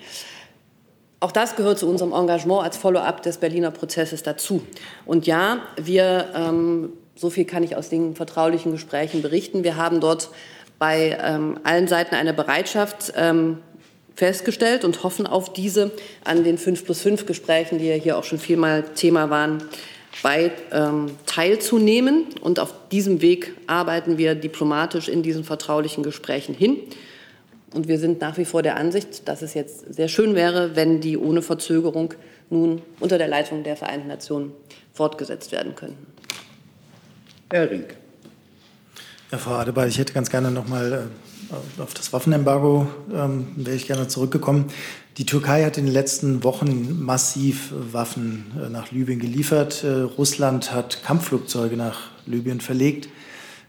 Auch das gehört zu unserem Engagement als Follow-up des Berliner Prozesses dazu. Und ja, wir, ähm, so viel kann ich aus den vertraulichen Gesprächen berichten, wir haben dort bei ähm, allen Seiten eine Bereitschaft ähm, festgestellt und hoffen auf diese an den 5 plus 5 Gesprächen, die ja hier auch schon vielmal Thema waren, bei ähm, teilzunehmen. Und auf diesem Weg arbeiten wir diplomatisch in diesen vertraulichen Gesprächen hin. Und wir sind nach wie vor der Ansicht, dass es jetzt sehr schön wäre, wenn die ohne Verzögerung nun unter der Leitung der Vereinten Nationen fortgesetzt werden könnten. Herr Rink. Ja, Frau Adebar, ich hätte ganz gerne noch mal äh, auf das Waffenembargo ähm, wäre ich gerne zurückgekommen. Die Türkei hat in den letzten Wochen massiv Waffen äh, nach Libyen geliefert. Äh, Russland hat Kampfflugzeuge nach Libyen verlegt.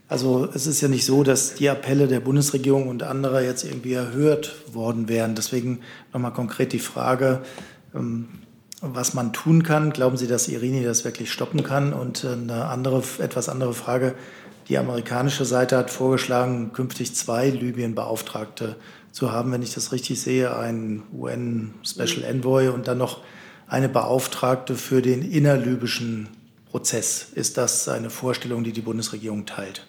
Also es ist ja nicht so, dass die Appelle der Bundesregierung und anderer jetzt irgendwie erhört worden wären. Deswegen nochmal konkret die Frage, ähm, was man tun kann. Glauben Sie, dass Irini das wirklich stoppen kann? Und äh, eine andere, etwas andere Frage, die amerikanische Seite hat vorgeschlagen, künftig zwei Libyen-Beauftragte zu haben, wenn ich das richtig sehe, einen UN-Special Envoy und dann noch eine Beauftragte für den innerlibyschen Prozess. Ist das eine Vorstellung, die die Bundesregierung teilt?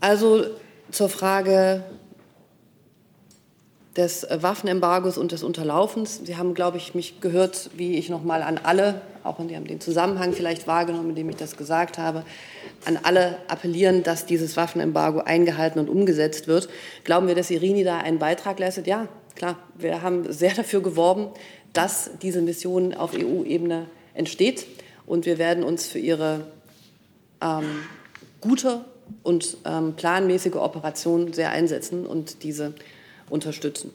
Also zur Frage des Waffenembargos und des Unterlaufens. Sie haben, glaube ich, mich gehört, wie ich noch mal an alle, auch in dem Zusammenhang vielleicht wahrgenommen, in dem ich das gesagt habe, an alle appellieren, dass dieses Waffenembargo eingehalten und umgesetzt wird. Glauben wir, dass Irini da einen Beitrag leistet? Ja, klar. Wir haben sehr dafür geworben, dass diese Mission auf EU-Ebene entsteht. Und wir werden uns für ihre ähm, gute und ähm, planmäßige Operation sehr einsetzen und diese unterstützen.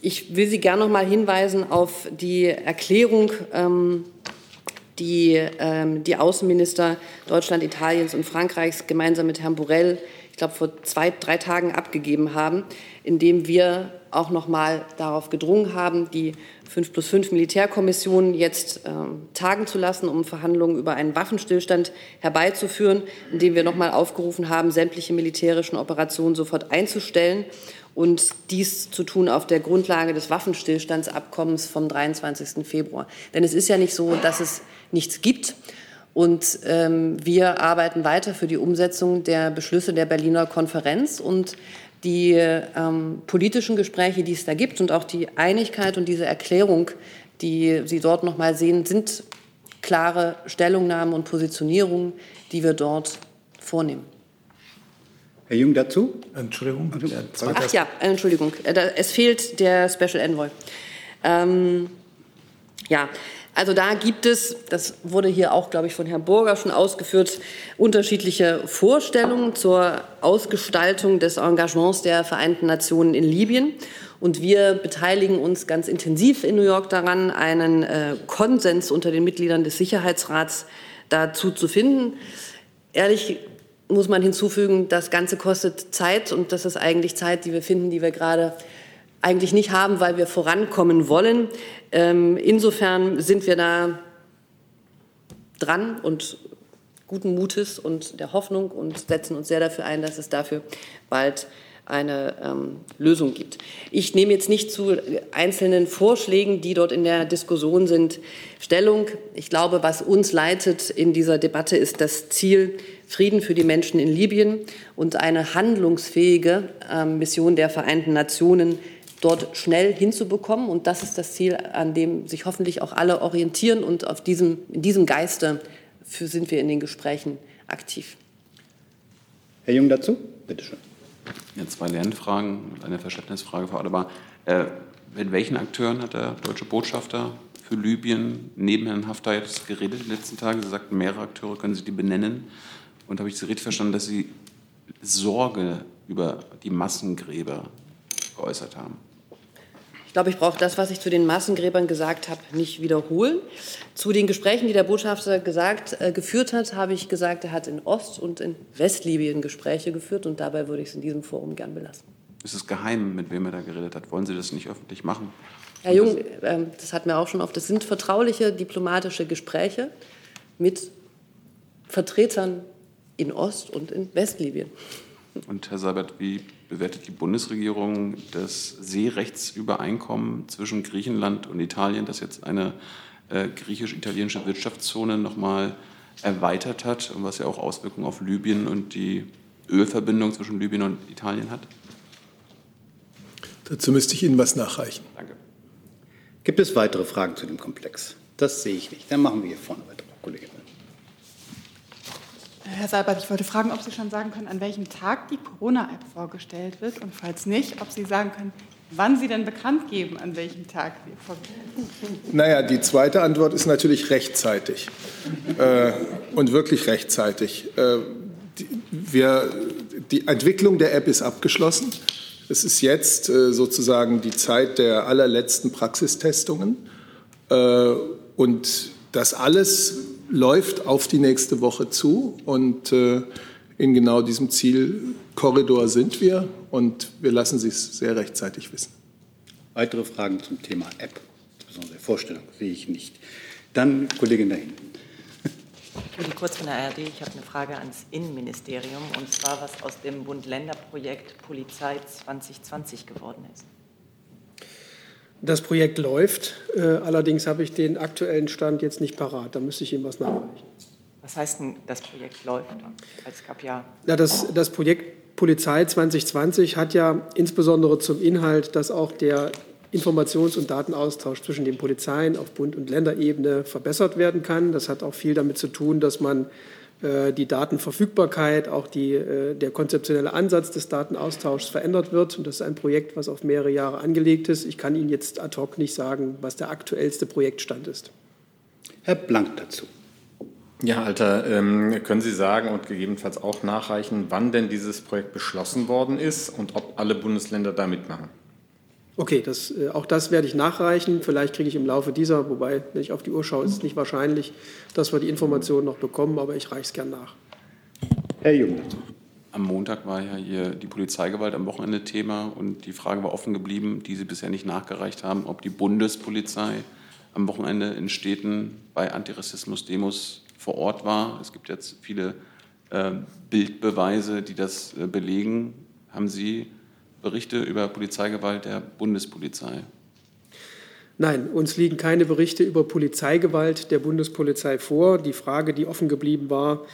Ich will Sie gerne noch mal hinweisen auf die Erklärung, ähm, die ähm, die Außenminister Deutschland, Italiens und Frankreichs gemeinsam mit Herrn Borrell, ich glaube, vor zwei, drei Tagen abgegeben haben, indem wir auch noch mal darauf gedrungen haben, die 5 plus 5 Militärkommission jetzt ähm, tagen zu lassen, um Verhandlungen über einen Waffenstillstand herbeizuführen, indem wir noch mal aufgerufen haben, sämtliche militärischen Operationen sofort einzustellen und dies zu tun auf der Grundlage des Waffenstillstandsabkommens vom 23. Februar. Denn es ist ja nicht so, dass es nichts gibt. Und ähm, wir arbeiten weiter für die Umsetzung der Beschlüsse der Berliner Konferenz und die ähm, politischen Gespräche, die es da gibt und auch die Einigkeit und diese Erklärung, die Sie dort noch mal sehen, sind klare Stellungnahmen und Positionierungen, die wir dort vornehmen. Herr Jung dazu? Entschuldigung. Ach ja, Entschuldigung. Äh, es fehlt der Special Envoy. Ähm, ja, also da gibt es, das wurde hier auch, glaube ich, von Herrn Burger schon ausgeführt, unterschiedliche Vorstellungen zur Ausgestaltung des Engagements der Vereinten Nationen in Libyen. Und wir beteiligen uns ganz intensiv in New York daran, einen äh, Konsens unter den Mitgliedern des Sicherheitsrats dazu zu finden. Ehrlich muss man hinzufügen, das Ganze kostet Zeit und das ist eigentlich Zeit, die wir finden, die wir gerade eigentlich nicht haben, weil wir vorankommen wollen. Ähm, insofern sind wir da dran und guten Mutes und der Hoffnung und setzen uns sehr dafür ein, dass es dafür bald eine ähm, Lösung gibt. Ich nehme jetzt nicht zu einzelnen Vorschlägen, die dort in der Diskussion sind, Stellung. Ich glaube, was uns leitet in dieser Debatte, ist das Ziel Frieden für die Menschen in Libyen und eine handlungsfähige äh, Mission der Vereinten Nationen dort schnell hinzubekommen. Und das ist das Ziel, an dem sich hoffentlich auch alle orientieren. Und auf diesem, in diesem Geiste sind wir in den Gesprächen aktiv. Herr Jung dazu? Bitte schön. Ja, zwei Lernfragen und eine Verständnisfrage, Frau Adebar. Äh, mit welchen Akteuren hat der deutsche Botschafter für Libyen neben Herrn Haftar jetzt geredet in den letzten Tagen? Sie sagten, mehrere Akteure können Sie die benennen. Und habe ich Sie richtig verstanden, dass Sie Sorge über die Massengräber geäußert haben? Ich glaube, ich brauche das, was ich zu den Massengräbern gesagt habe, nicht wiederholen. Zu den Gesprächen, die der Botschafter gesagt, äh, geführt hat, habe ich gesagt, er hat in Ost- und in Westlibyen Gespräche geführt und dabei würde ich es in diesem Forum gern belassen. Ist es geheim, mit wem er da geredet hat? Wollen Sie das nicht öffentlich machen? Herr Jung, äh, das hatten wir auch schon oft, das sind vertrauliche diplomatische Gespräche mit Vertretern in Ost- und in Westlibyen. Und Herr Seibert, wie bewertet die Bundesregierung das Seerechtsübereinkommen zwischen Griechenland und Italien, das jetzt eine äh, griechisch-italienische Wirtschaftszone nochmal erweitert hat und was ja auch Auswirkungen auf Libyen und die Ölverbindung zwischen Libyen und Italien hat? Dazu müsste ich Ihnen was nachreichen. Danke. Gibt es weitere Fragen zu dem Komplex? Das sehe ich nicht. Dann machen wir hier vorne weiter, Frau Kollegin. Herr Seibert, ich wollte fragen, ob Sie schon sagen können, an welchem Tag die Corona-App vorgestellt wird und falls nicht, ob Sie sagen können, wann Sie denn bekannt geben, an welchem Tag die vorgestellt wird. Naja, die zweite Antwort ist natürlich rechtzeitig äh, und wirklich rechtzeitig. Äh, die, wir, die Entwicklung der App ist abgeschlossen. Es ist jetzt äh, sozusagen die Zeit der allerletzten Praxistestungen. Äh, und das alles läuft auf die nächste Woche zu. Und äh, in genau diesem Zielkorridor sind wir. Und wir lassen Sie es sehr rechtzeitig wissen. Weitere Fragen zum Thema App, insbesondere Vorstellung, sehe ich nicht. Dann Kollegin da hinten. Uli Kurz von der ARD. Ich habe eine Frage ans Innenministerium und zwar, was aus dem Bund-Länder-Projekt Polizei 2020 geworden ist. Das Projekt läuft. Äh, allerdings habe ich den aktuellen Stand jetzt nicht parat. Da müsste ich Ihnen was nachreichen. Was heißt denn, das Projekt läuft? Es gab ja. Ja, das, das Projekt Polizei 2020 hat ja insbesondere zum Inhalt, dass auch der Informations- und Datenaustausch zwischen den Polizeien auf Bund- und Länderebene verbessert werden kann. Das hat auch viel damit zu tun, dass man die Datenverfügbarkeit, auch die, äh, der konzeptionelle Ansatz des Datenaustauschs verändert wird. Und das ist ein Projekt, was auf mehrere Jahre angelegt ist. Ich kann Ihnen jetzt ad hoc nicht sagen, was der aktuellste Projektstand ist. Herr Blank dazu. Ja, Alter, ähm, können Sie sagen und gegebenenfalls auch nachreichen, wann denn dieses Projekt beschlossen worden ist und ob alle Bundesländer da mitmachen? Okay, das, äh, auch das werde ich nachreichen. Vielleicht kriege ich im Laufe dieser, wobei, wenn ich auf die Uhr schaue, ist es nicht wahrscheinlich, dass wir die Informationen noch bekommen, aber ich reiche es gern nach. Herr Jung. Am Montag war ja hier die Polizeigewalt am Wochenende Thema und die Frage war offen geblieben, die Sie bisher nicht nachgereicht haben, ob die Bundespolizei am Wochenende in Städten bei Antirassismus-Demos vor Ort war. Es gibt jetzt viele äh, Bildbeweise, die das äh, belegen. Haben Sie Berichte über Polizeigewalt der Bundespolizei? Nein, uns liegen keine Berichte über Polizeigewalt der Bundespolizei vor. Die Frage, die offen geblieben war,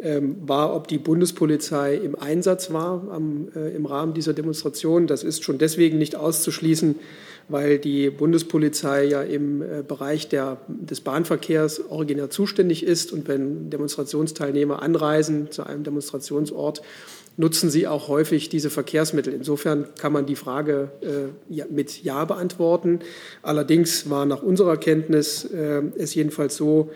ähm, war, ob die Bundespolizei im Einsatz war am, äh, im Rahmen dieser Demonstration. Das ist schon deswegen nicht auszuschließen, weil die Bundespolizei ja im äh, Bereich der, des Bahnverkehrs originär zuständig ist. Und wenn Demonstrationsteilnehmer anreisen zu einem Demonstrationsort, nutzen sie auch häufig diese Verkehrsmittel. Insofern kann man die Frage äh, mit Ja beantworten. Allerdings war nach unserer Kenntnis äh, es jedenfalls so,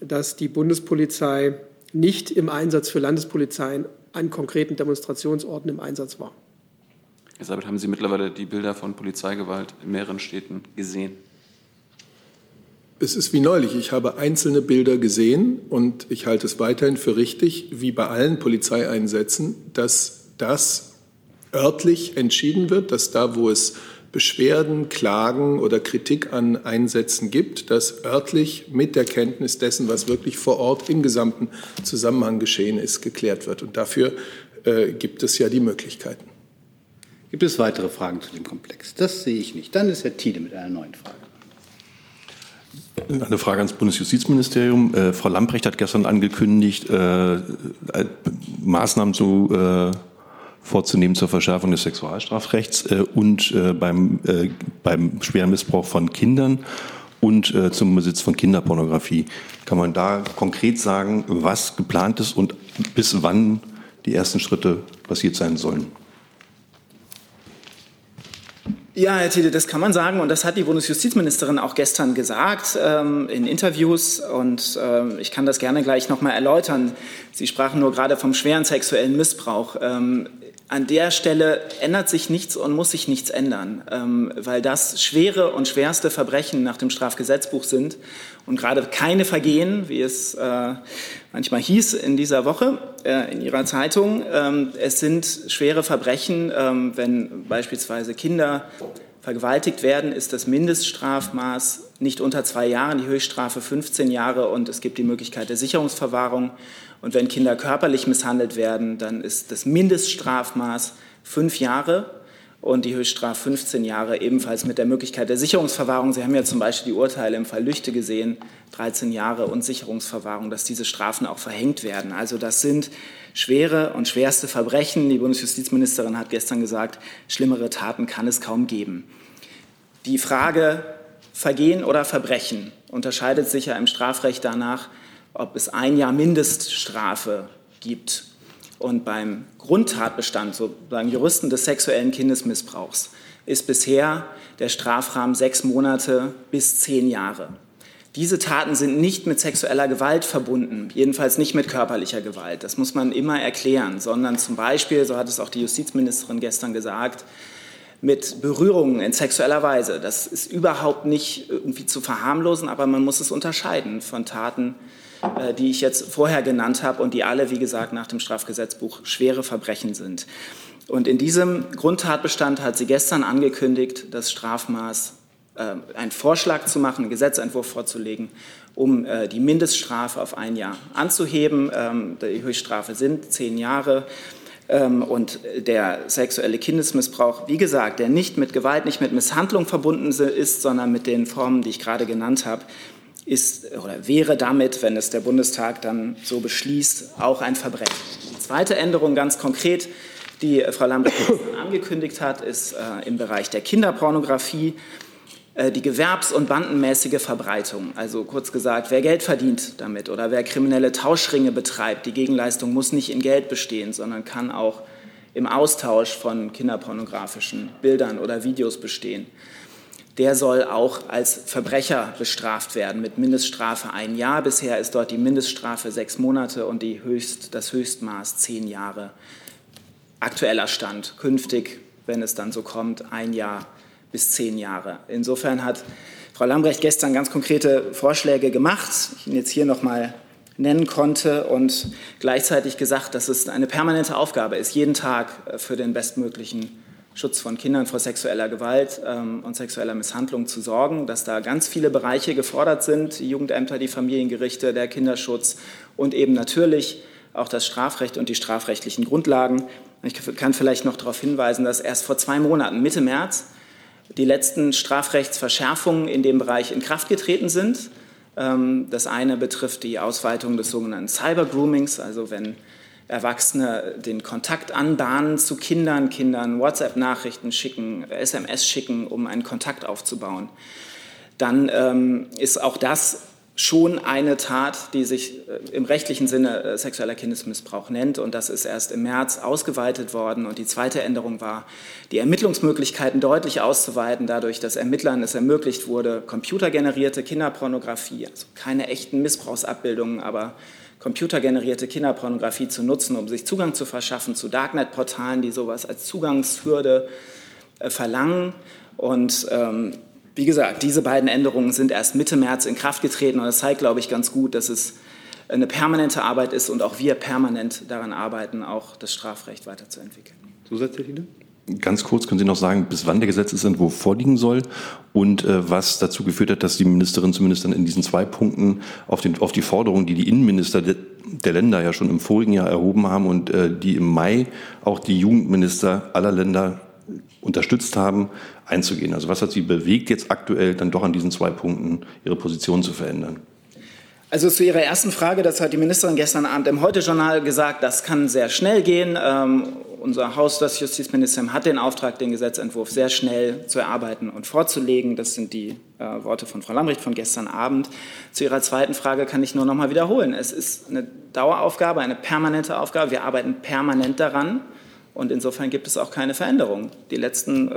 dass die Bundespolizei nicht im Einsatz für Landespolizeien an konkreten Demonstrationsorten im Einsatz war. Herr Sabit, haben Sie mittlerweile die Bilder von Polizeigewalt in mehreren Städten gesehen? Es ist wie neulich. Ich habe einzelne Bilder gesehen und ich halte es weiterhin für richtig, wie bei allen Polizeieinsätzen, dass das örtlich entschieden wird, dass da, wo es Beschwerden, Klagen oder Kritik an Einsätzen gibt, dass örtlich mit der Kenntnis dessen, was wirklich vor Ort im gesamten Zusammenhang geschehen ist, geklärt wird. Und dafür äh, gibt es ja die Möglichkeiten. Gibt es weitere Fragen zu dem Komplex? Das sehe ich nicht. Dann ist Herr Tiede mit einer neuen Frage. Eine Frage ans Bundesjustizministerium. Äh, Frau Lamprecht hat gestern angekündigt, äh, Maßnahmen zu, äh, vorzunehmen zur Verschärfung des Sexualstrafrechts äh, und äh, beim, äh, beim schweren Missbrauch von Kindern und zum Besitz von Kinderpornografie. Kann man da konkret sagen, was geplant ist und bis wann die ersten Schritte passiert sein sollen? Ja, Herr Thiele, das kann man sagen und das hat die Bundesjustizministerin auch gestern gesagt ähm, in Interviews und äh, ich kann das gerne gleich noch mal erläutern. Sie sprachen nur gerade vom schweren sexuellen Missbrauch. Ähm, an der Stelle ändert sich nichts und muss sich nichts ändern, ähm, weil das schwere und schwerste Verbrechen nach dem Strafgesetzbuch sind und gerade keine Vergehen, wie es äh, manchmal hieß in dieser Woche äh, in Ihrer Zeitung. Ähm, es sind schwere Verbrechen, ähm, wenn beispielsweise Kinder vergewaltigt werden, ist das Mindeststrafmaß nicht unter zwei Jahren, die Höchststrafe 15 Jahre und es gibt die Möglichkeit der Sicherungsverwahrung. Und wenn Kinder körperlich misshandelt werden, dann ist das Mindeststrafmaß fünf Jahre und die Höchststrafe 15 Jahre, ebenfalls mit der Möglichkeit der Sicherungsverwahrung. Sie haben ja zum Beispiel die Urteile im Fall Lüchte gesehen, 13 Jahre und Sicherungsverwahrung, dass diese Strafen auch verhängt werden. Also das sind schwere und schwerste Verbrechen. Die Bundesjustizministerin hat gestern gesagt, schlimmere Taten kann es kaum geben. Die Frage Vergehen oder Verbrechen unterscheidet sich ja im Strafrecht danach, ob es ein Jahr Mindeststrafe gibt. Und beim Grundtatbestand, sozusagen Juristen des sexuellen Kindesmissbrauchs, ist bisher der Strafrahmen sechs Monate bis zehn Jahre. Diese Taten sind nicht mit sexueller Gewalt verbunden, jedenfalls nicht mit körperlicher Gewalt. Das muss man immer erklären, sondern zum Beispiel, so hat es auch die Justizministerin gestern gesagt, mit Berührungen in sexueller Weise. Das ist überhaupt nicht irgendwie zu verharmlosen, aber man muss es unterscheiden von Taten, äh, die ich jetzt vorher genannt habe und die alle, wie gesagt, nach dem Strafgesetzbuch schwere Verbrechen sind. Und in diesem Grundtatbestand hat sie gestern angekündigt, das Strafmaß, äh, einen Vorschlag zu machen, einen Gesetzentwurf vorzulegen, um äh, die Mindeststrafe auf ein Jahr anzuheben. Ähm, die Höchststrafe sind zehn Jahre. Ähm, und der sexuelle Kindesmissbrauch, wie gesagt, der nicht mit Gewalt, nicht mit Misshandlung verbunden ist, sondern mit den Formen, die ich gerade genannt habe, ist oder wäre damit, wenn es der Bundestag dann so beschließt, auch ein Verbrechen. Die zweite Änderung ganz konkret, die Frau Lambrecht angekündigt hat, ist äh, im Bereich der Kinderpornografie äh, die gewerbs- und bandenmäßige Verbreitung. Also kurz gesagt, wer Geld verdient damit oder wer kriminelle Tauschringe betreibt, die Gegenleistung muss nicht in Geld bestehen, sondern kann auch im Austausch von kinderpornografischen Bildern oder Videos bestehen der soll auch als Verbrecher bestraft werden mit Mindeststrafe ein Jahr. Bisher ist dort die Mindeststrafe sechs Monate und die Höchst, das Höchstmaß zehn Jahre. Aktueller Stand. Künftig, wenn es dann so kommt, ein Jahr bis zehn Jahre. Insofern hat Frau Lambrecht gestern ganz konkrete Vorschläge gemacht, die ich Ihnen jetzt hier noch mal nennen konnte und gleichzeitig gesagt, dass es eine permanente Aufgabe ist, jeden Tag für den bestmöglichen Schutz von Kindern vor sexueller Gewalt ähm, und sexueller Misshandlung zu sorgen, dass da ganz viele Bereiche gefordert sind, die Jugendämter, die Familiengerichte, der Kinderschutz und eben natürlich auch das Strafrecht und die strafrechtlichen Grundlagen. Ich kann vielleicht noch darauf hinweisen, dass erst vor zwei Monaten, Mitte März, die letzten Strafrechtsverschärfungen in dem Bereich in Kraft getreten sind. Ähm, das eine betrifft die Ausweitung des sogenannten Cyber-Groomings, also wenn Erwachsene den Kontakt anbahnen zu Kindern, Kindern WhatsApp-Nachrichten schicken, SMS schicken, um einen Kontakt aufzubauen, dann ähm, ist auch das schon eine Tat, die sich äh, im rechtlichen Sinne äh, sexueller Kindesmissbrauch nennt. Und das ist erst im März ausgeweitet worden. Und die zweite Änderung war, die Ermittlungsmöglichkeiten deutlich auszuweiten, dadurch, dass Ermittlern es ermöglicht wurde, computergenerierte Kinderpornografie, also keine echten Missbrauchsabbildungen, aber computergenerierte Kinderpornografie zu nutzen, um sich Zugang zu verschaffen zu Darknet-Portalen, die sowas als Zugangshürde äh, verlangen. Und ähm, wie gesagt, diese beiden Änderungen sind erst Mitte März in Kraft getreten und das zeigt, glaube ich, ganz gut, dass es eine permanente Arbeit ist und auch wir permanent daran arbeiten, auch das Strafrecht weiterzuentwickeln. Zusätzliche? Ganz kurz, können Sie noch sagen, bis wann der Gesetzesentwurf vorliegen soll und äh, was dazu geführt hat, dass die Ministerin zumindest dann in diesen zwei Punkten auf, den, auf die Forderungen, die die Innenminister de, der Länder ja schon im vorigen Jahr erhoben haben und äh, die im Mai auch die Jugendminister aller Länder unterstützt haben, einzugehen. Also was hat Sie bewegt, jetzt aktuell dann doch an diesen zwei Punkten Ihre Position zu verändern? Also zu Ihrer ersten Frage, das hat die Ministerin gestern Abend im Heute-Journal gesagt, das kann sehr schnell gehen. Ähm, unser Haus, das Justizministerium, hat den Auftrag, den Gesetzentwurf sehr schnell zu erarbeiten und vorzulegen. Das sind die äh, Worte von Frau Lambrecht von gestern Abend. Zu Ihrer zweiten Frage kann ich nur noch mal wiederholen. Es ist eine Daueraufgabe, eine permanente Aufgabe. Wir arbeiten permanent daran. Und insofern gibt es auch keine Veränderung. Die letzten äh,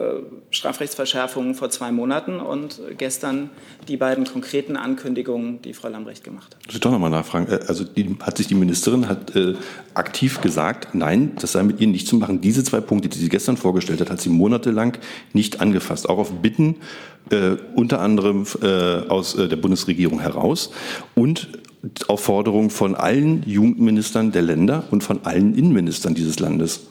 Strafrechtsverschärfungen vor zwei Monaten und gestern die beiden konkreten Ankündigungen, die Frau Lambrecht gemacht hat. Ich doch nochmal nachfragen. Äh, also die, hat sich die Ministerin hat, äh, aktiv gesagt, nein, das sei mit ihr nicht zu machen. Diese zwei Punkte, die sie gestern vorgestellt hat, hat sie monatelang nicht angefasst. Auch auf Bitten äh, unter anderem äh, aus äh, der Bundesregierung heraus und auf Forderung von allen Jugendministern der Länder und von allen Innenministern dieses Landes.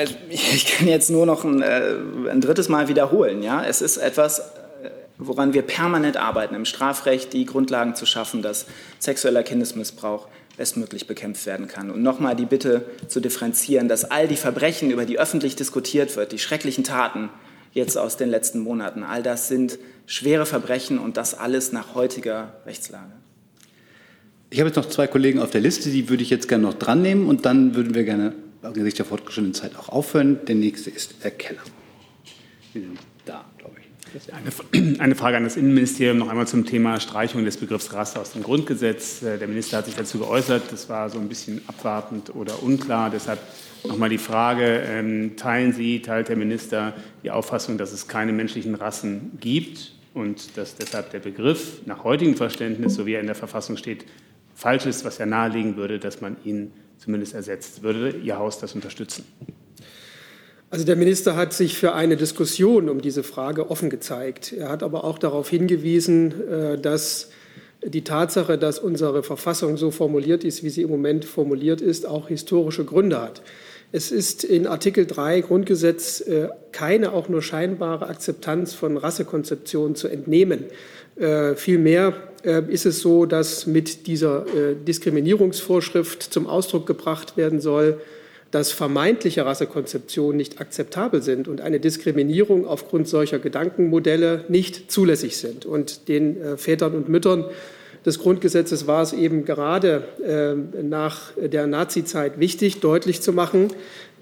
Also, ich kann jetzt nur noch ein, äh, ein, drittes Mal wiederholen. Ja? Es ist etwas, äh, woran wir permanent arbeiten, im Strafrecht die Grundlagen zu schaffen, dass sexueller Kindesmissbrauch bestmöglich bekämpft werden kann. Und nochmal die Bitte zu differenzieren, dass all die Verbrechen, über die öffentlich diskutiert wird, die schrecklichen Taten jetzt aus den letzten Monaten, all das sind schwere Verbrechen und das alles nach heutiger Rechtslage. Ich habe jetzt noch zwei Kollegen auf der Liste, die würde ich jetzt gerne noch dran nehmen und dann würden wir gerne angesichts der fortgeschrittenen Zeit auch aufhören. Der nächste ist Herr Keller. Wir sind da, glaube ich. Eine, eine Frage an das Innenministerium noch einmal zum Thema Streichung des Begriffs Rasse aus dem Grundgesetz. Äh, der Minister hat sich dazu geäußert. Das war so ein bisschen abwartend oder unklar. Deshalb nochmal die Frage, ähm, teilen Sie, teilt der Minister die Auffassung, dass es keine menschlichen Rassen gibt und dass deshalb der Begriff nach heutigem Verständnis, so wie er in der Verfassung steht, falsch ist, was ja nahelegen würde, dass man ihn zumindest ersetzt. Würde Ihr Haus das unterstützen? Also der Minister hat sich für eine Diskussion um diese Frage offen gezeigt. Er hat aber auch darauf hingewiesen, äh, dass die Tatsache, dass unsere Verfassung so formuliert ist, wie sie im Moment formuliert ist, auch historische Gründe hat. Es ist in Artikel 3 Grundgesetz äh, keine auch nur scheinbare Akzeptanz von Rassekonzeptionen zu entnehmen. Äh, vielmehr äh, ist es so, dass mit dieser äh, Diskriminierungsvorschrift zum Ausdruck gebracht werden soll, dass vermeintliche Rassekonzeptionen nicht akzeptabel sind und eine Diskriminierung aufgrund solcher Gedankenmodelle nicht zulässig sind. Und den Vätern und Müttern des Grundgesetzes war es eben gerade nach der Nazizeit wichtig, deutlich zu machen,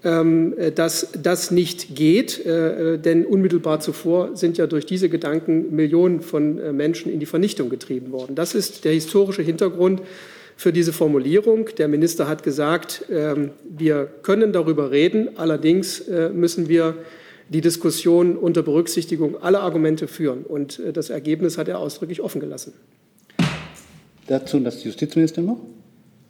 dass das nicht geht, äh, denn unmittelbar zuvor sind ja durch diese Gedanken Millionen von äh, Menschen in die Vernichtung getrieben worden. Das ist der historische Hintergrund für diese Formulierung. Der Minister hat gesagt, ähm, wir können darüber reden, allerdings äh, müssen wir die Diskussion unter Berücksichtigung aller Argumente führen. Und das Ergebnis hat er ausdrücklich offen gelassen. Dazu das Justizminister noch.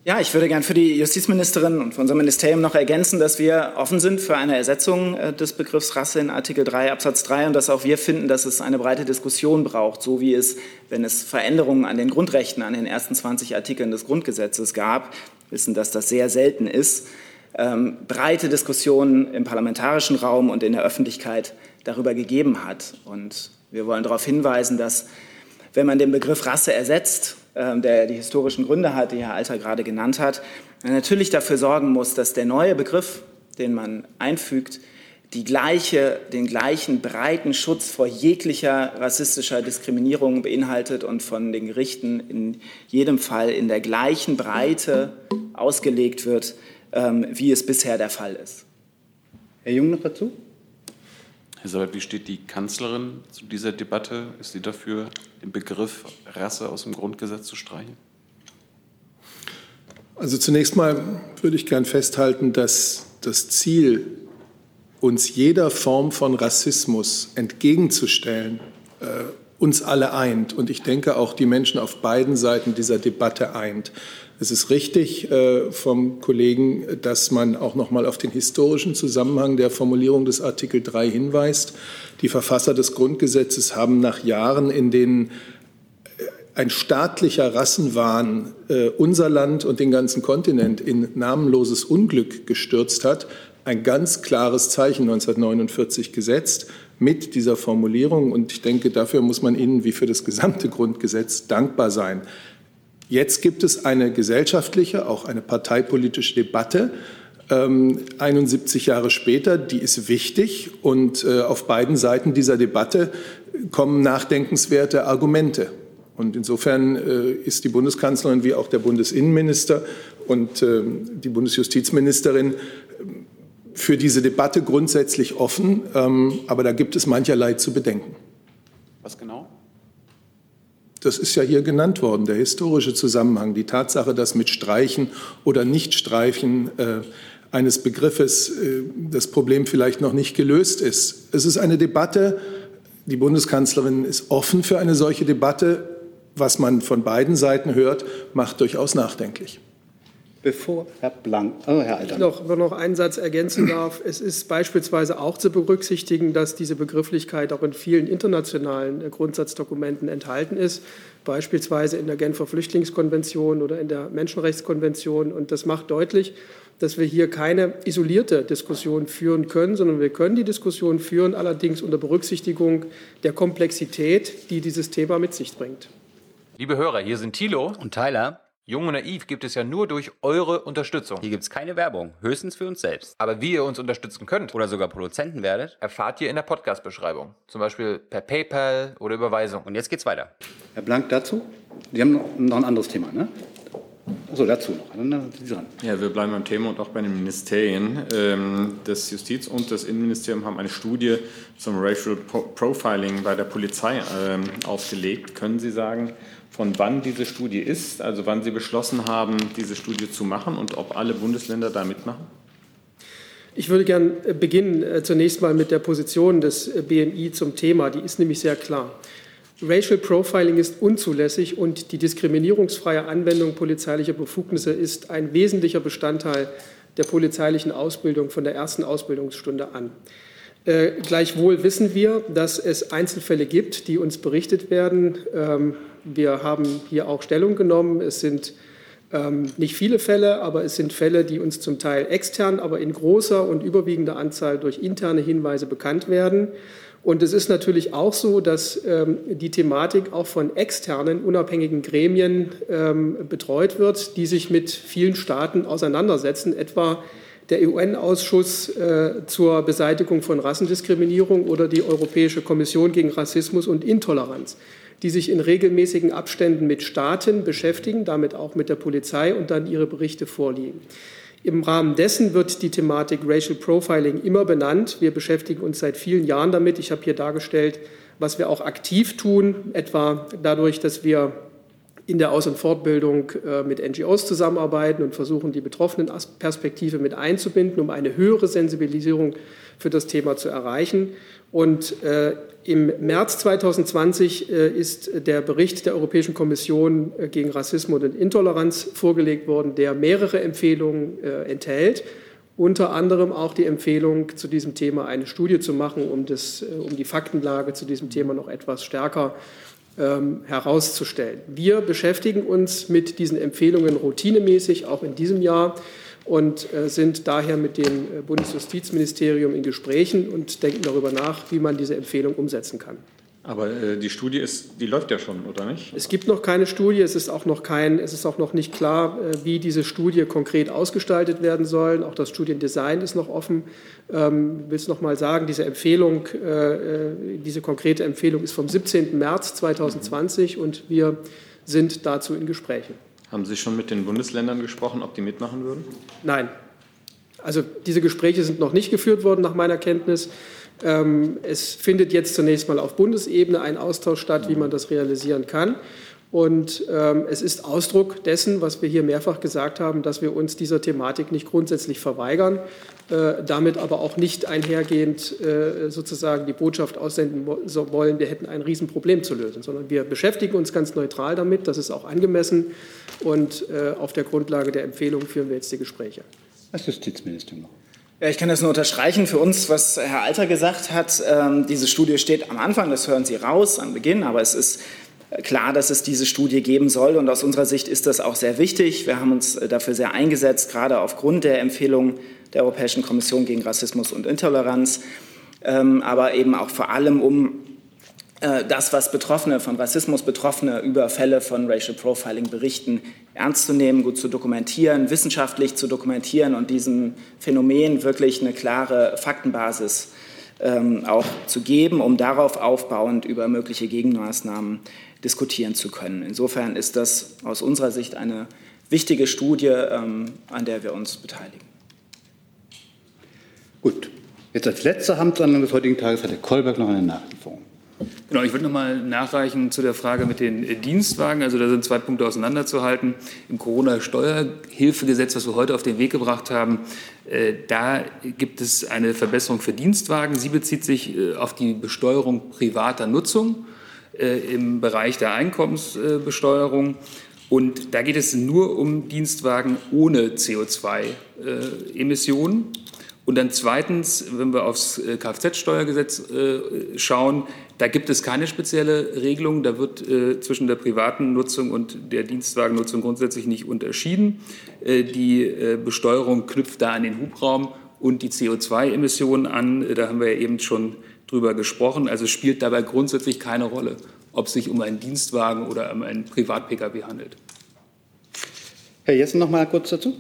Ja, ich würde gern für die Justizministerin und für unser Ministerium noch ergänzen, dass wir offen sind für eine Ersetzung äh, des Begriffs Rasse in Artikel 3 Absatz 3 und dass auch wir finden, dass es eine breite Diskussion braucht, so wie es, wenn es Veränderungen an den Grundrechten, an den ersten 20 Artikeln des Grundgesetzes gab, wissen, dass das sehr selten ist, ähm, breite Diskussionen im parlamentarischen Raum und in der Öffentlichkeit darüber gegeben hat. Und wir wollen darauf hinweisen, dass wenn man den Begriff Rasse ersetzt der die historischen Gründe hat, die Herr Alter gerade genannt hat, natürlich dafür sorgen muss, dass der neue Begriff, den man einfügt, die gleiche, den gleichen breiten Schutz vor jeglicher rassistischer Diskriminierung beinhaltet und von den Gerichten in jedem Fall in der gleichen Breite ausgelegt wird, ähm, wie es bisher der Fall ist. Herr Jung noch dazu? Herr Sabat, wie steht die Kanzlerin zu dieser Debatte? Ist sie dafür, den Begriff Rasse aus dem Grundgesetz zu streichen? Also zunächst mal würde ich gern festhalten, dass das Ziel, uns jeder Form von Rassismus entgegenzustellen, äh, uns alle eint. Und ich denke auch die Menschen auf beiden Seiten dieser Debatte eint. Es ist richtig äh, vom Kollegen, dass man auch noch mal auf den historischen Zusammenhang der Formulierung des Artikel 3 hinweist. Die Verfasser des Grundgesetzes haben nach Jahren, in denen äh, ein staatlicher Rassenwahn äh, unser Land und den ganzen Kontinent in namenloses Unglück gestürzt hat, ein ganz klares Zeichen 1949 gesetzt mit dieser Formulierung. Und ich denke, dafür muss man Ihnen wie für das gesamte Grundgesetz dankbar sein. Jetzt gibt es eine gesellschaftliche, auch eine parteipolitische Debatte. Ähm, 71 Jahre später, die ist wichtig und äh, auf beiden Seiten dieser Debatte kommen nachdenkenswerte Argumente. Und insofern äh, ist die Bundeskanzlerin wie auch der Bundesinnenminister und äh, die Bundesjustizministerin ähm, für diese Debatte grundsätzlich offen, ähm, aber da gibt es mancherlei zu bedenken. Was genau? Das ist ja hier genannt worden, der historische Zusammenhang, die Tatsache, dass mit Streichen oder Nichtstreichen äh, eines Begriffes äh, das Problem vielleicht noch nicht gelöst ist. Es ist eine Debatte, die Bundeskanzlerin ist offen für eine solche Debatte. Was man von beiden Seiten hört, macht durchaus nachdenklich. Bevor Herr Blank, oh, Herr Altern. Noch, wenn noch einen Satz ergänzen darf. Es ist beispielsweise auch zu berücksichtigen, dass diese Begrifflichkeit auch in vielen internationalen äh, Grundsatzdokumenten enthalten ist, beispielsweise in der Genfer Flüchtlingskonvention oder in der Menschenrechtskonvention. Und das macht deutlich, dass wir hier keine isolierte Diskussion führen können, sondern wir können die Diskussion führen, allerdings unter Berücksichtigung der Komplexität, die dieses Thema mit sich bringt. Liebe Hörer, hier sind Thilo und Tyler. Jung und Naiv gibt es ja nur durch eure Unterstützung. Hier gibt es keine Werbung, höchstens für uns selbst. Aber wie ihr uns unterstützen könnt oder sogar Produzenten werdet, erfahrt ihr in der Podcast-Beschreibung. Zum Beispiel per PayPal oder Überweisung. Und jetzt geht's weiter. Herr Blank dazu? Sie haben noch ein anderes Thema, ne? So, dazu noch. Dann sind Sie dran. Ja, wir bleiben beim Thema und auch bei den Ministerien. Ähm, das Justiz- und das Innenministerium haben eine Studie zum Racial Profiling bei der Polizei ähm, aufgelegt. Können Sie sagen, von wann diese Studie ist, also wann Sie beschlossen haben, diese Studie zu machen und ob alle Bundesländer da mitmachen? Ich würde gern äh, beginnen äh, zunächst mal mit der Position des äh, BMI zum Thema. Die ist nämlich sehr klar. Racial Profiling ist unzulässig und die diskriminierungsfreie Anwendung polizeilicher Befugnisse ist ein wesentlicher Bestandteil der polizeilichen Ausbildung von der ersten Ausbildungsstunde an. Äh, gleichwohl wissen wir, dass es Einzelfälle gibt, die uns berichtet werden. Ähm, wir haben hier auch Stellung genommen. Es sind ähm, nicht viele Fälle, aber es sind Fälle, die uns zum Teil extern, aber in großer und überwiegender Anzahl durch interne Hinweise bekannt werden. Und es ist natürlich auch so, dass ähm, die Thematik auch von externen, unabhängigen Gremien ähm, betreut wird, die sich mit vielen Staaten auseinandersetzen, etwa der UN-Ausschuss äh, zur Beseitigung von Rassendiskriminierung oder die Europäische Kommission gegen Rassismus und Intoleranz, die sich in regelmäßigen Abständen mit Staaten beschäftigen, damit auch mit der Polizei und dann ihre Berichte vorlegen. Im Rahmen dessen wird die Thematik Racial Profiling immer benannt. Wir beschäftigen uns seit vielen Jahren damit. Ich habe hier dargestellt, was wir auch aktiv tun, etwa dadurch, dass wir in der Aus- und Fortbildung äh, mit NGOs zusammenarbeiten und versuchen, die betroffenen Perspektive mit einzubinden, um eine höhere Sensibilisierung für das Thema zu erreichen. Und äh, im März 2020 äh, ist der Bericht der Europäischen Kommission äh, gegen Rassismus und Intoleranz vorgelegt worden, der mehrere Empfehlungen äh, enthält unter anderem auch die Empfehlung, zu diesem Thema eine Studie zu machen, um, das, äh, um die Faktenlage zu diesem Thema noch etwas stärker ähm, herauszustellen. Wir beschäftigen uns mit diesen Empfehlungen routinemäßig, auch in diesem Jahr, und äh, sind daher mit dem äh, Bundesjustizministerium in Gesprächen und denken darüber nach, wie man diese Empfehlung umsetzen kann. Aber äh, die Studie ist, die läuft ja schon, oder nicht? Es gibt noch keine Studie. Es ist auch noch kein, es ist auch noch nicht klar, äh, wie diese Studie konkret ausgestaltet werden soll. Auch das Studiendesign ist noch offen. Ähm, ich will es noch mal sagen: Diese Empfehlung, äh, äh diese konkrete Empfehlung ist vom 17. März 2020 mhm. und wir sind dazu in Gesprächen. Haben Sie schon mit den Bundesländern gesprochen, ob die mitmachen würden? Nein. Also diese Gespräche sind noch nicht geführt worden nach meiner Kenntnis. Ähm, es findet jetzt zunächst mal auf Bundesebene ein Austausch statt, wie man das realisieren kann. Und ähm, es ist Ausdruck dessen, was wir hier mehrfach gesagt haben, dass wir uns dieser Thematik nicht grundsätzlich verweigern, äh, damit aber auch nicht einhergehend äh, sozusagen die Botschaft aussenden wollen, wir hätten ein Riesenproblem zu lösen, sondern wir beschäftigen uns ganz neutral damit, das ist auch angemessen und äh, auf der Grundlage der Empfehlung führen wir jetzt die Gespräche. Herr Justizminister noch. Ja, ich kann das nur unterstreichen für uns, was Herr Alter gesagt hat. Ähm, diese Studie steht am Anfang, das hören Sie raus am Beginn, aber es ist klar, dass es diese Studie geben soll und aus unserer Sicht ist das auch sehr wichtig. Wir haben uns äh, dafür sehr eingesetzt, gerade aufgrund der Empfehlung der Europäischen Kommission gegen Rassismus und Intoleranz, ähm, aber eben auch vor allem um äh, das, was Betroffene von Rassismus Betroffene über Fälle von Racial Profiling berichten, ernst zu nehmen, gut zu dokumentieren, wissenschaftlich zu dokumentieren und diesem Phänomen wirklich eine klare Faktenbasis ähm, auch zu geben, um darauf aufbauend über mögliche Gegenmaßnahmen diskutieren zu können. Insofern ist das aus unserer Sicht eine wichtige Studie, ähm, an der wir uns beteiligen. Gut. Jetzt als letzter Amtshandlung des heutigen Tages hat Herr Kolberg noch eine Nachlieferung. Genau, ich würde noch mal nachreichen zu der Frage mit den äh, Dienstwagen. Also da sind zwei Punkte auseinanderzuhalten. Im Corona-Steuerhilfegesetz, was wir heute auf den Weg gebracht haben, äh, da gibt es eine Verbesserung für Dienstwagen. Sie bezieht sich äh, auf die Besteuerung privater Nutzung im Bereich der Einkommensbesteuerung. Und da geht es nur um Dienstwagen ohne CO2-Emissionen. Und dann zweitens, wenn wir aufs Kfz-Steuergesetz schauen, da gibt es keine spezielle Regelung. Da wird äh, zwischen der privaten Nutzung und der Dienstwagennutzung grundsätzlich nicht unterschieden. Äh, die äh, Besteuerung knüpft da an den Hubraum und die CO2-Emissionen an. Äh, da haben wir ja eben schon drüber gesprochen. Also spielt dabei grundsätzlich keine Rolle, ob es sich um einen Dienstwagen oder um einen Privat-Pkw handelt. Herr Jessen, noch mal kurz dazu.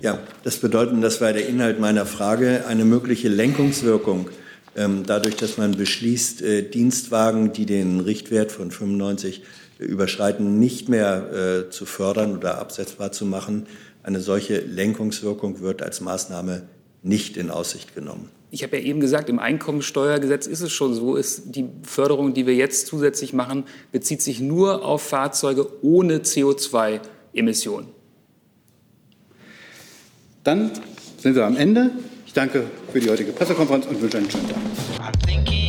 Ja, das bedeutet, das war der Inhalt meiner Frage, eine mögliche Lenkungswirkung ähm, dadurch, dass man beschließt, äh, Dienstwagen, die den Richtwert von 95 überschreiten, nicht mehr äh, zu fördern oder absetzbar zu machen. Eine solche Lenkungswirkung wird als Maßnahme nicht in Aussicht genommen. Ich habe ja eben gesagt, im Einkommensteuergesetz ist es schon so, ist die Förderung, die wir jetzt zusätzlich machen, bezieht sich nur auf Fahrzeuge ohne CO2-Emissionen. Dann sind wir am Ende. Ich danke für die heutige Pressekonferenz und wünsche einen schönen Tag.